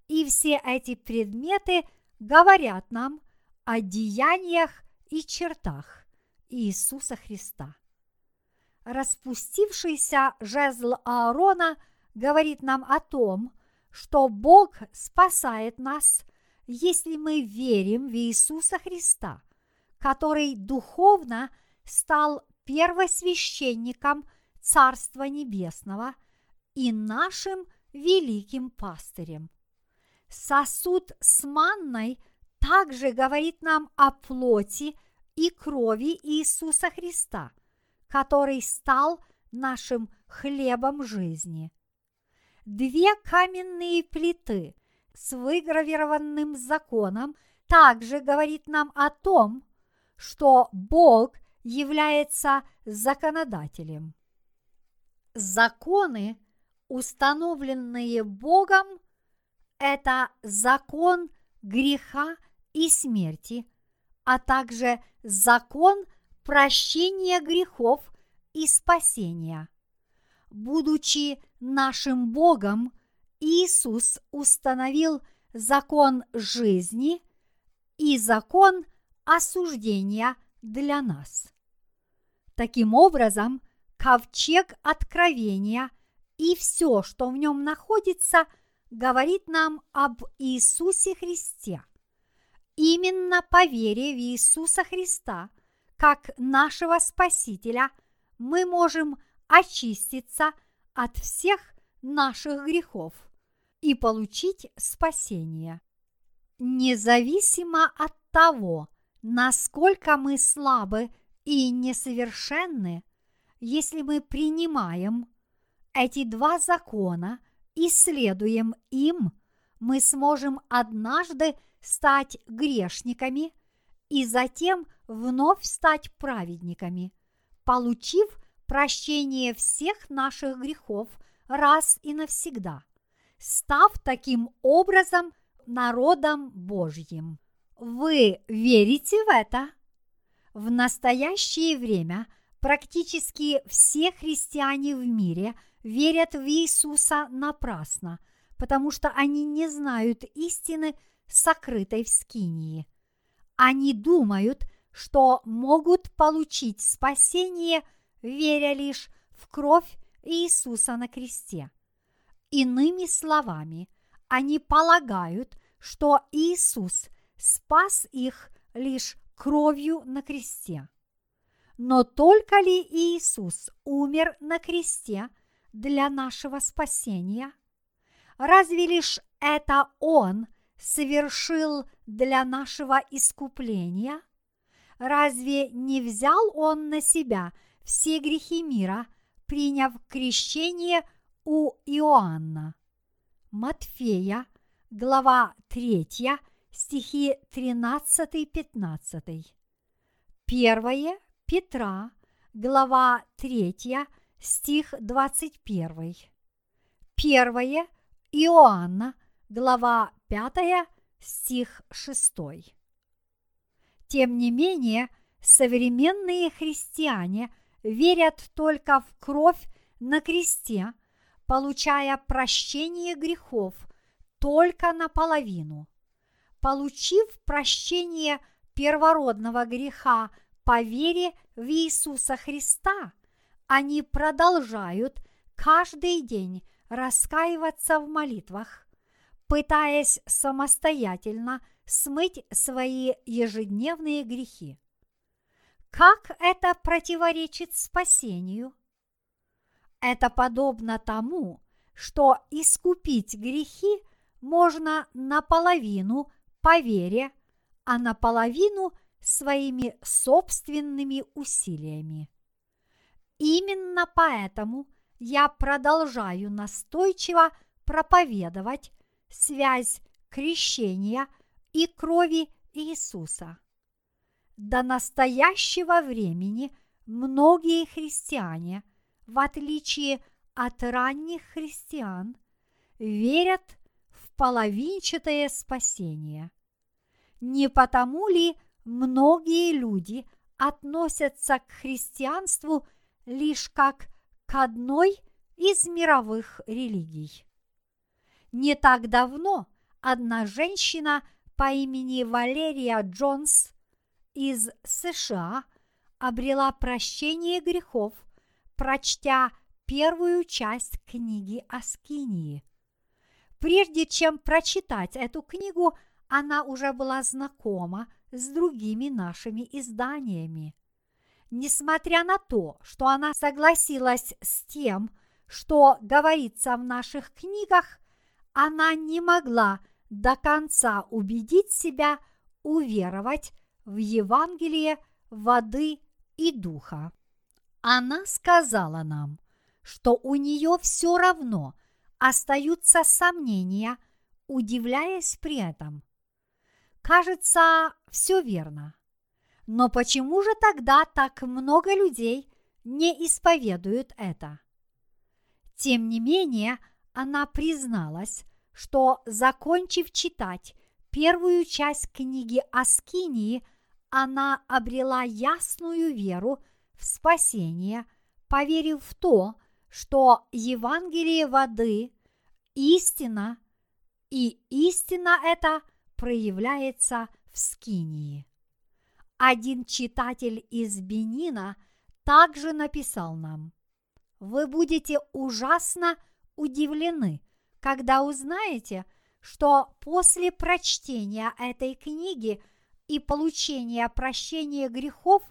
И все эти предметы говорят нам о деяниях и чертах Иисуса Христа. Распустившийся жезл Аарона говорит нам о том, что Бог спасает нас – если мы верим в Иисуса Христа, который духовно стал первосвященником Царства Небесного и нашим великим пастырем. Сосуд с манной также говорит нам о плоти и крови Иисуса Христа, который стал нашим хлебом жизни. Две каменные плиты – с выгравированным законом также говорит нам о том, что Бог является законодателем. Законы, установленные Богом, это закон греха и смерти, а также закон прощения грехов и спасения. Будучи нашим Богом – Иисус установил закон жизни и закон осуждения для нас. Таким образом, ковчег откровения и все, что в нем находится, говорит нам об Иисусе Христе. Именно по вере в Иисуса Христа, как нашего Спасителя, мы можем очиститься от всех наших грехов – и получить спасение. Независимо от того, насколько мы слабы и несовершенны, если мы принимаем эти два закона и следуем им, мы сможем однажды стать грешниками и затем вновь стать праведниками, получив прощение всех наших грехов раз и навсегда – став таким образом народом Божьим. Вы верите в это? В настоящее время практически все христиане в мире верят в Иисуса напрасно, потому что они не знают истины, сокрытой в Скинии. Они думают, что могут получить спасение, веря лишь в кровь Иисуса на кресте – Иными словами, они полагают, что Иисус спас их лишь кровью на кресте. Но только ли Иисус умер на кресте для нашего спасения? Разве лишь это Он совершил для нашего искупления? Разве не взял Он на себя все грехи мира, приняв крещение у Иоанна. Матфея, глава 3, стихи 13-15. Первое Петра, глава 3, стих 21. Первое Иоанна, глава 5, стих 6. Тем не менее, современные христиане верят только в кровь на кресте, получая прощение грехов только наполовину. Получив прощение первородного греха по вере в Иисуса Христа, они продолжают каждый день раскаиваться в молитвах, пытаясь самостоятельно смыть свои ежедневные грехи. Как это противоречит спасению? Это подобно тому, что искупить грехи можно наполовину по вере, а наполовину своими собственными усилиями. Именно поэтому я продолжаю настойчиво проповедовать связь крещения и крови Иисуса. До настоящего времени многие христиане, в отличие от ранних христиан, верят половинчатое спасение. Не потому ли многие люди относятся к христианству лишь как к одной из мировых религий? Не так давно одна женщина по имени Валерия Джонс из США обрела прощение грехов, прочтя первую часть книги о Скинии. Прежде чем прочитать эту книгу, она уже была знакома с другими нашими изданиями. Несмотря на то, что она согласилась с тем, что говорится в наших книгах, она не могла до конца убедить себя уверовать в Евангелие воды и духа. Она сказала нам, что у нее все равно остаются сомнения, удивляясь при этом. Кажется, все верно. Но почему же тогда так много людей не исповедуют это? Тем не менее, она призналась, что, закончив читать первую часть книги о Скинии, она обрела ясную веру в спасение, поверив в то, что Евангелие воды – истина, и истина эта проявляется в Скинии. Один читатель из Бенина также написал нам, «Вы будете ужасно удивлены, когда узнаете, что после прочтения этой книги и получения прощения грехов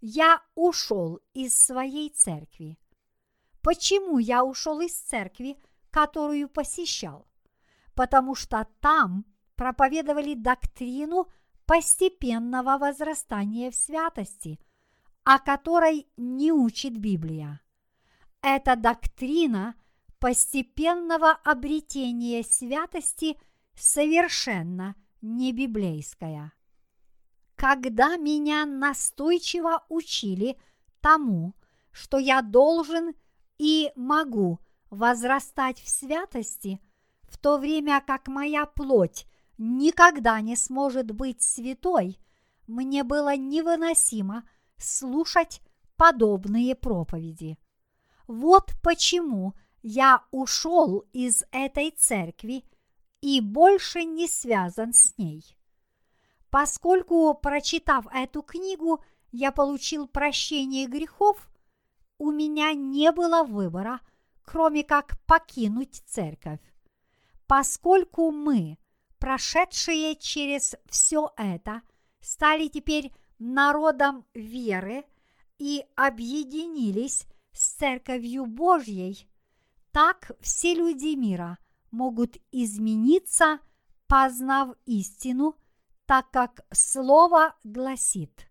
я ушел из своей церкви. Почему я ушел из церкви, которую посещал? Потому что там проповедовали доктрину постепенного возрастания в святости, о которой не учит Библия. Эта доктрина постепенного обретения святости совершенно не библейская. Когда меня настойчиво учили тому, что я должен и могу возрастать в святости, в то время как моя плоть никогда не сможет быть святой, мне было невыносимо слушать подобные проповеди. Вот почему я ушел из этой церкви и больше не связан с ней. Поскольку, прочитав эту книгу, я получил прощение грехов, у меня не было выбора, кроме как покинуть церковь. Поскольку мы, прошедшие через все это, стали теперь народом веры и объединились с Церковью Божьей, так все люди мира могут измениться, познав истину, так как Слово гласит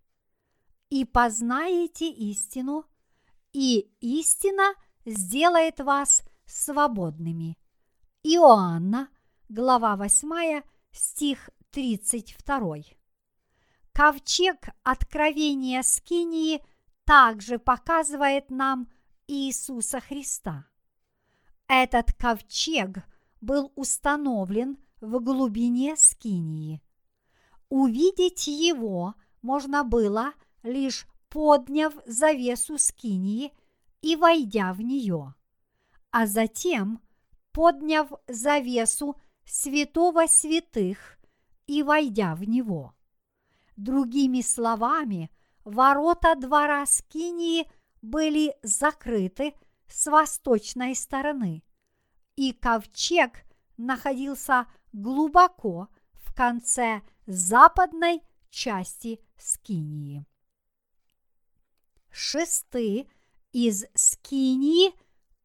«И познаете истину, и истина сделает вас свободными. Иоанна, глава 8, стих 32. Ковчег откровения Скинии также показывает нам Иисуса Христа. Этот ковчег был установлен в глубине Скинии. Увидеть его можно было, лишь подняв завесу Скинии и войдя в нее, а затем подняв завесу святого святых и войдя в него. Другими словами, ворота двора Скинии были закрыты с восточной стороны, и ковчег находился глубоко в конце западной части Скинии. Шесты из Скинии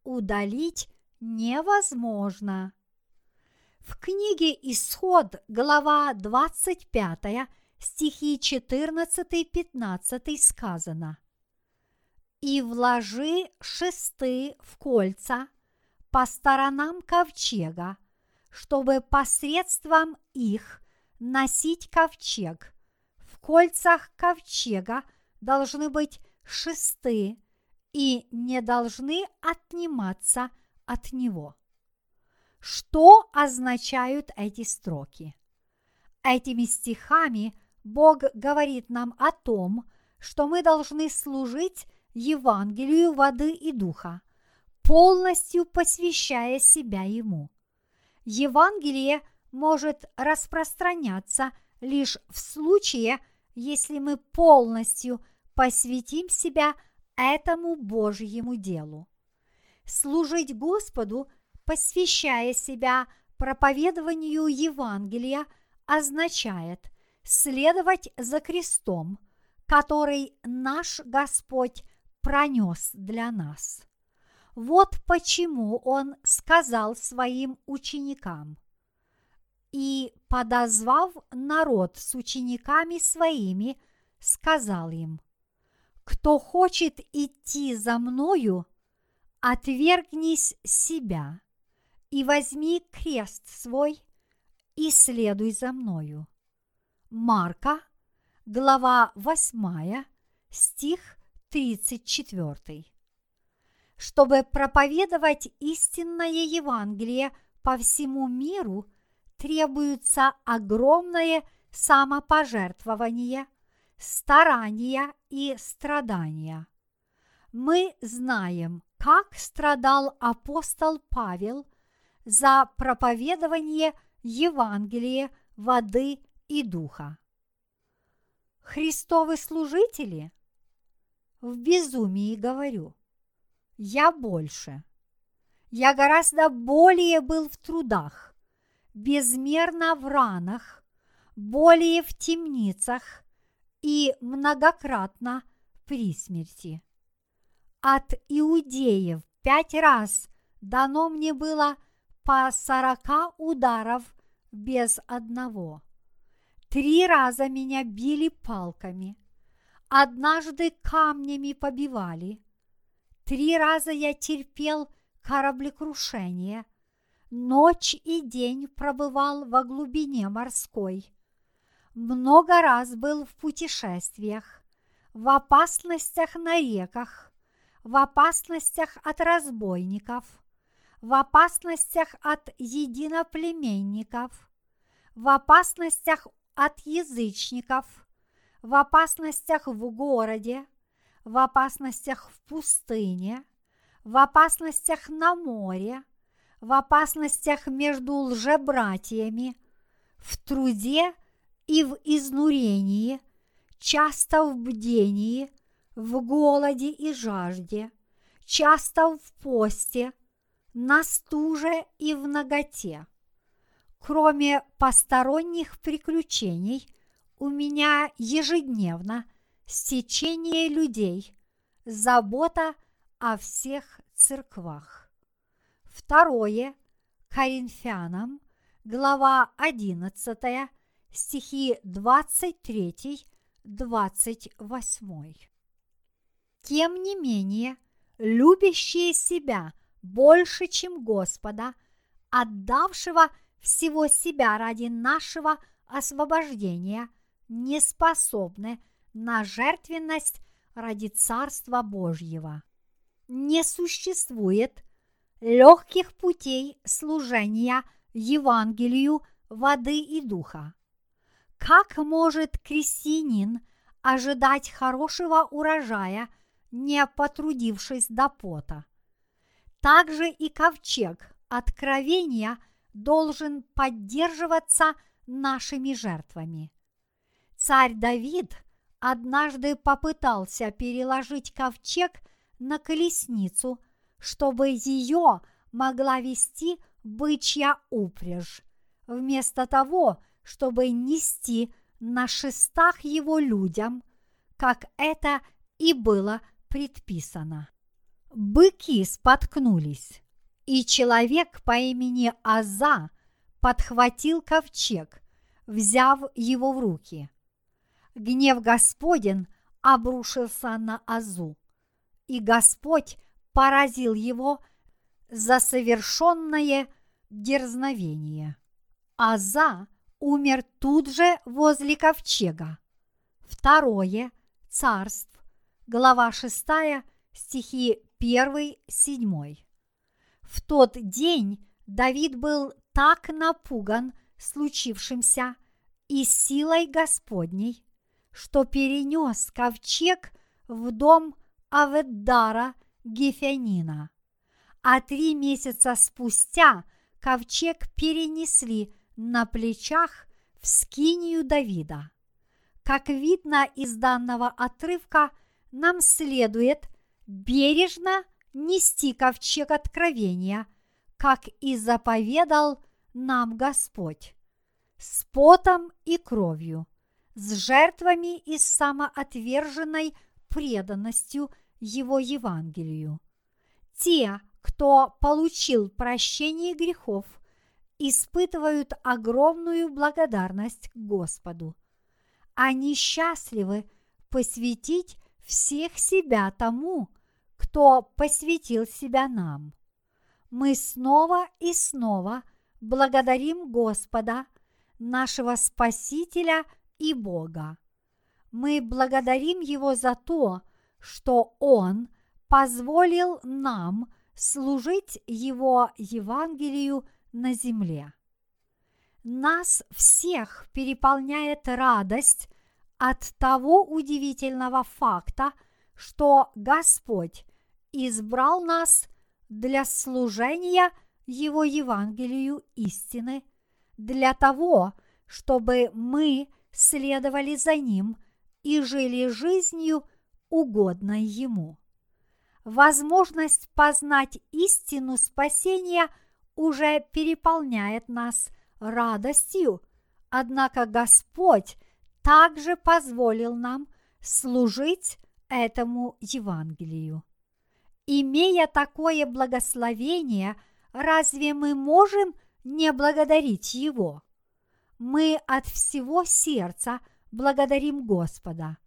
удалить невозможно. В книге Исход, глава 25, стихи 14-15 сказано «И вложи шесты в кольца по сторонам ковчега, чтобы посредством их носить ковчег. В кольцах ковчега должны быть шесты и не должны отниматься от него. Что означают эти строки? Этими стихами Бог говорит нам о том, что мы должны служить Евангелию воды и духа, полностью посвящая себя Ему. Евангелие может распространяться лишь в случае, если мы полностью посвятим себя этому Божьему делу. Служить Господу, посвящая себя проповедованию Евангелия, означает следовать за крестом, который наш Господь пронес для нас. Вот почему Он сказал своим ученикам, «И, подозвав народ с учениками своими, сказал им, кто хочет идти за мною, отвергнись себя и возьми крест свой и следуй за мною. Марка, глава 8, стих 34. Чтобы проповедовать истинное Евангелие по всему миру, требуется огромное самопожертвование – старания и страдания. Мы знаем, как страдал апостол Павел за проповедование Евангелия воды и духа. Христовы служители? В безумии говорю. Я больше. Я гораздо более был в трудах, безмерно в ранах, более в темницах и многократно при смерти. От иудеев пять раз дано мне было по сорока ударов без одного. Три раза меня били палками, однажды камнями побивали, три раза я терпел кораблекрушение, ночь и день пробывал во глубине морской – много раз был в путешествиях, в опасностях на реках, в опасностях от разбойников, в опасностях от единоплеменников, в опасностях от язычников, в опасностях в городе, в опасностях в пустыне, в опасностях на море, в опасностях между лжебратьями, в труде – и в изнурении, часто в бдении, в голоде и жажде, часто в посте, на стуже и в наготе. Кроме посторонних приключений, у меня ежедневно стечение людей, забота о всех церквах. Второе Коринфянам, глава 11, стихи 23-28. Тем не менее, любящие себя больше, чем Господа, отдавшего всего себя ради нашего освобождения, не способны на жертвенность ради Царства Божьего. Не существует легких путей служения Евангелию воды и духа. Как может крестьянин ожидать хорошего урожая, не потрудившись до пота? Также и ковчег откровения должен поддерживаться нашими жертвами. Царь Давид однажды попытался переложить ковчег на колесницу, чтобы ее могла вести бычья упряжь, вместо того, чтобы нести на шестах его людям, как это и было предписано. Быки споткнулись, и человек по имени Аза подхватил ковчег, взяв его в руки. Гнев Господен обрушился на Азу, и Господь поразил его за совершенное дерзновение. Аза умер тут же возле ковчега. Второе царств, глава 6, стихи 1-7. В тот день Давид был так напуган случившимся и силой Господней, что перенес ковчег в дом Аведдара Гефянина. А три месяца спустя ковчег перенесли на плечах в скинию Давида. Как видно из данного отрывка, нам следует бережно нести ковчег откровения, как и заповедал нам Господь, с потом и кровью, с жертвами и самоотверженной преданностью Его Евангелию. Те, кто получил прощение грехов, испытывают огромную благодарность Господу. Они счастливы посвятить всех себя тому, кто посвятил себя нам. Мы снова и снова благодарим Господа, нашего Спасителя и Бога. Мы благодарим Его за то, что Он позволил нам служить Его Евангелию на земле. Нас всех переполняет радость от того удивительного факта, что Господь избрал нас для служения Его Евангелию истины, для того, чтобы мы следовали за Ним и жили жизнью, угодной Ему. Возможность познать истину спасения уже переполняет нас радостью, однако Господь также позволил нам служить этому Евангелию. Имея такое благословение, разве мы можем не благодарить Его? Мы от всего сердца благодарим Господа.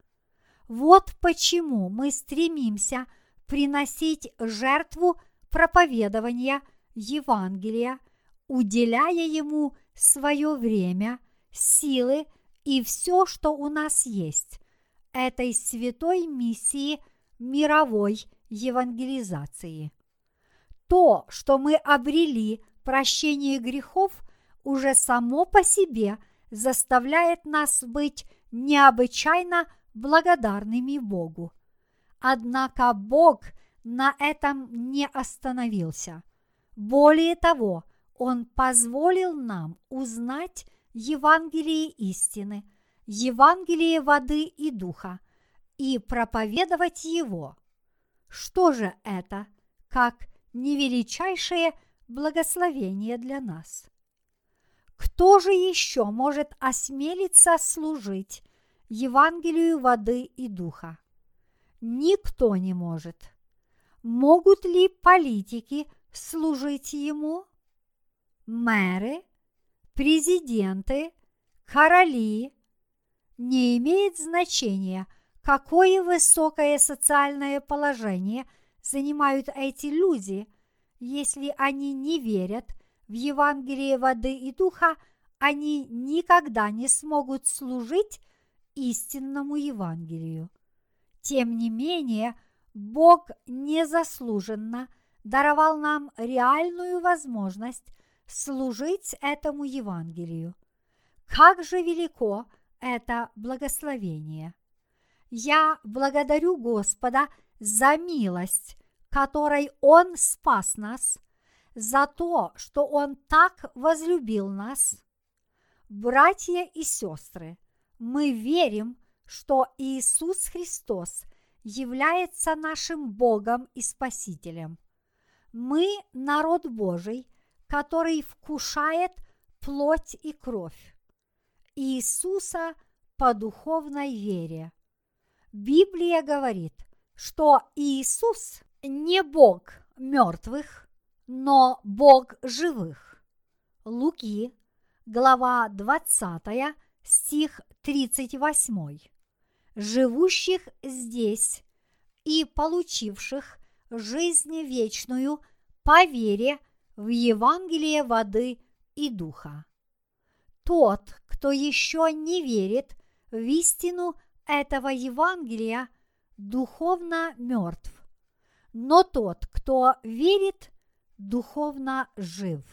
Вот почему мы стремимся приносить жертву проповедования Евангелия, уделяя Ему свое время, силы и все, что у нас есть, этой святой миссии мировой евангелизации. То, что мы обрели прощение грехов, уже само по себе заставляет нас быть необычайно благодарными Богу. Однако Бог на этом не остановился. Более того, Он позволил нам узнать Евангелие истины, Евангелие воды и духа и проповедовать его. Что же это, как невеличайшее благословение для нас? Кто же еще может осмелиться служить Евангелию воды и духа? Никто не может. Могут ли политики служить ему? Мэры, президенты, короли. Не имеет значения – какое высокое социальное положение занимают эти люди, если они не верят в Евангелие воды и духа, они никогда не смогут служить истинному Евангелию. Тем не менее, Бог незаслуженно даровал нам реальную возможность служить этому Евангелию. Как же велико это благословение! Я благодарю Господа за милость, которой Он спас нас, за то, что Он так возлюбил нас. Братья и сестры, мы верим, что Иисус Христос является нашим Богом и Спасителем. Мы народ Божий, который вкушает плоть и кровь. Иисуса по духовной вере. Библия говорит, что Иисус не Бог мертвых, но Бог живых. Луки, глава 20, стих 38. Живущих здесь и получивших жизнь вечную по вере в Евангелие воды и духа. Тот, кто еще не верит в истину этого Евангелия, духовно мертв, но тот, кто верит, духовно жив.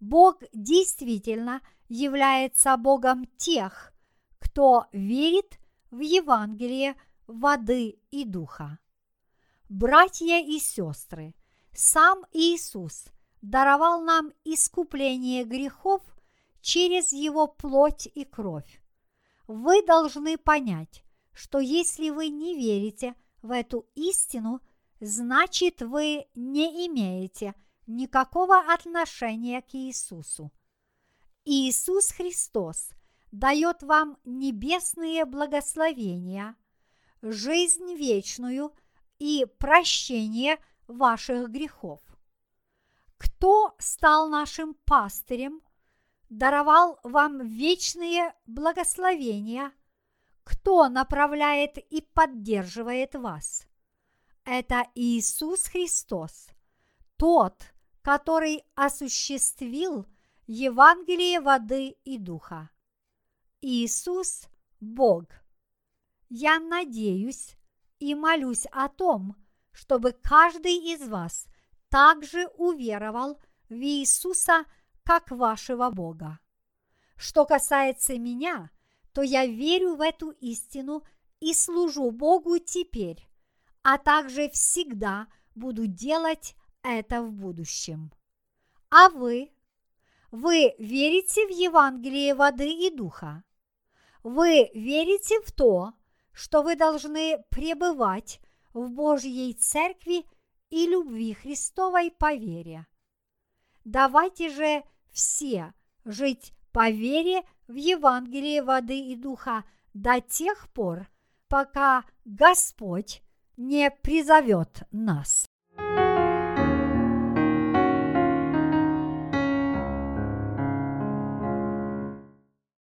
Бог действительно является Богом тех, кто верит в Евангелие воды и духа. Братья и сестры, сам Иисус даровал нам искупление грехов через Его плоть и кровь. Вы должны понять, что если вы не верите в эту истину, значит вы не имеете никакого отношения к Иисусу. Иисус Христос дает вам небесные благословения, жизнь вечную и прощение ваших грехов. Кто стал нашим пастырем, даровал вам вечные благословения, кто направляет и поддерживает вас? Это Иисус Христос, тот, который осуществил Евангелие воды и духа. Иисус – Бог. Я надеюсь и молюсь о том, чтобы каждый из вас также уверовал в Иисуса как вашего Бога. Что касается меня, то я верю в эту истину и служу Богу теперь, а также всегда буду делать это в будущем. А вы? Вы верите в Евангелие воды и духа? Вы верите в то, что вы должны пребывать в Божьей Церкви и любви Христовой по вере. Давайте же все жить по вере в Евангелие воды и духа до тех пор, пока Господь не призовет нас.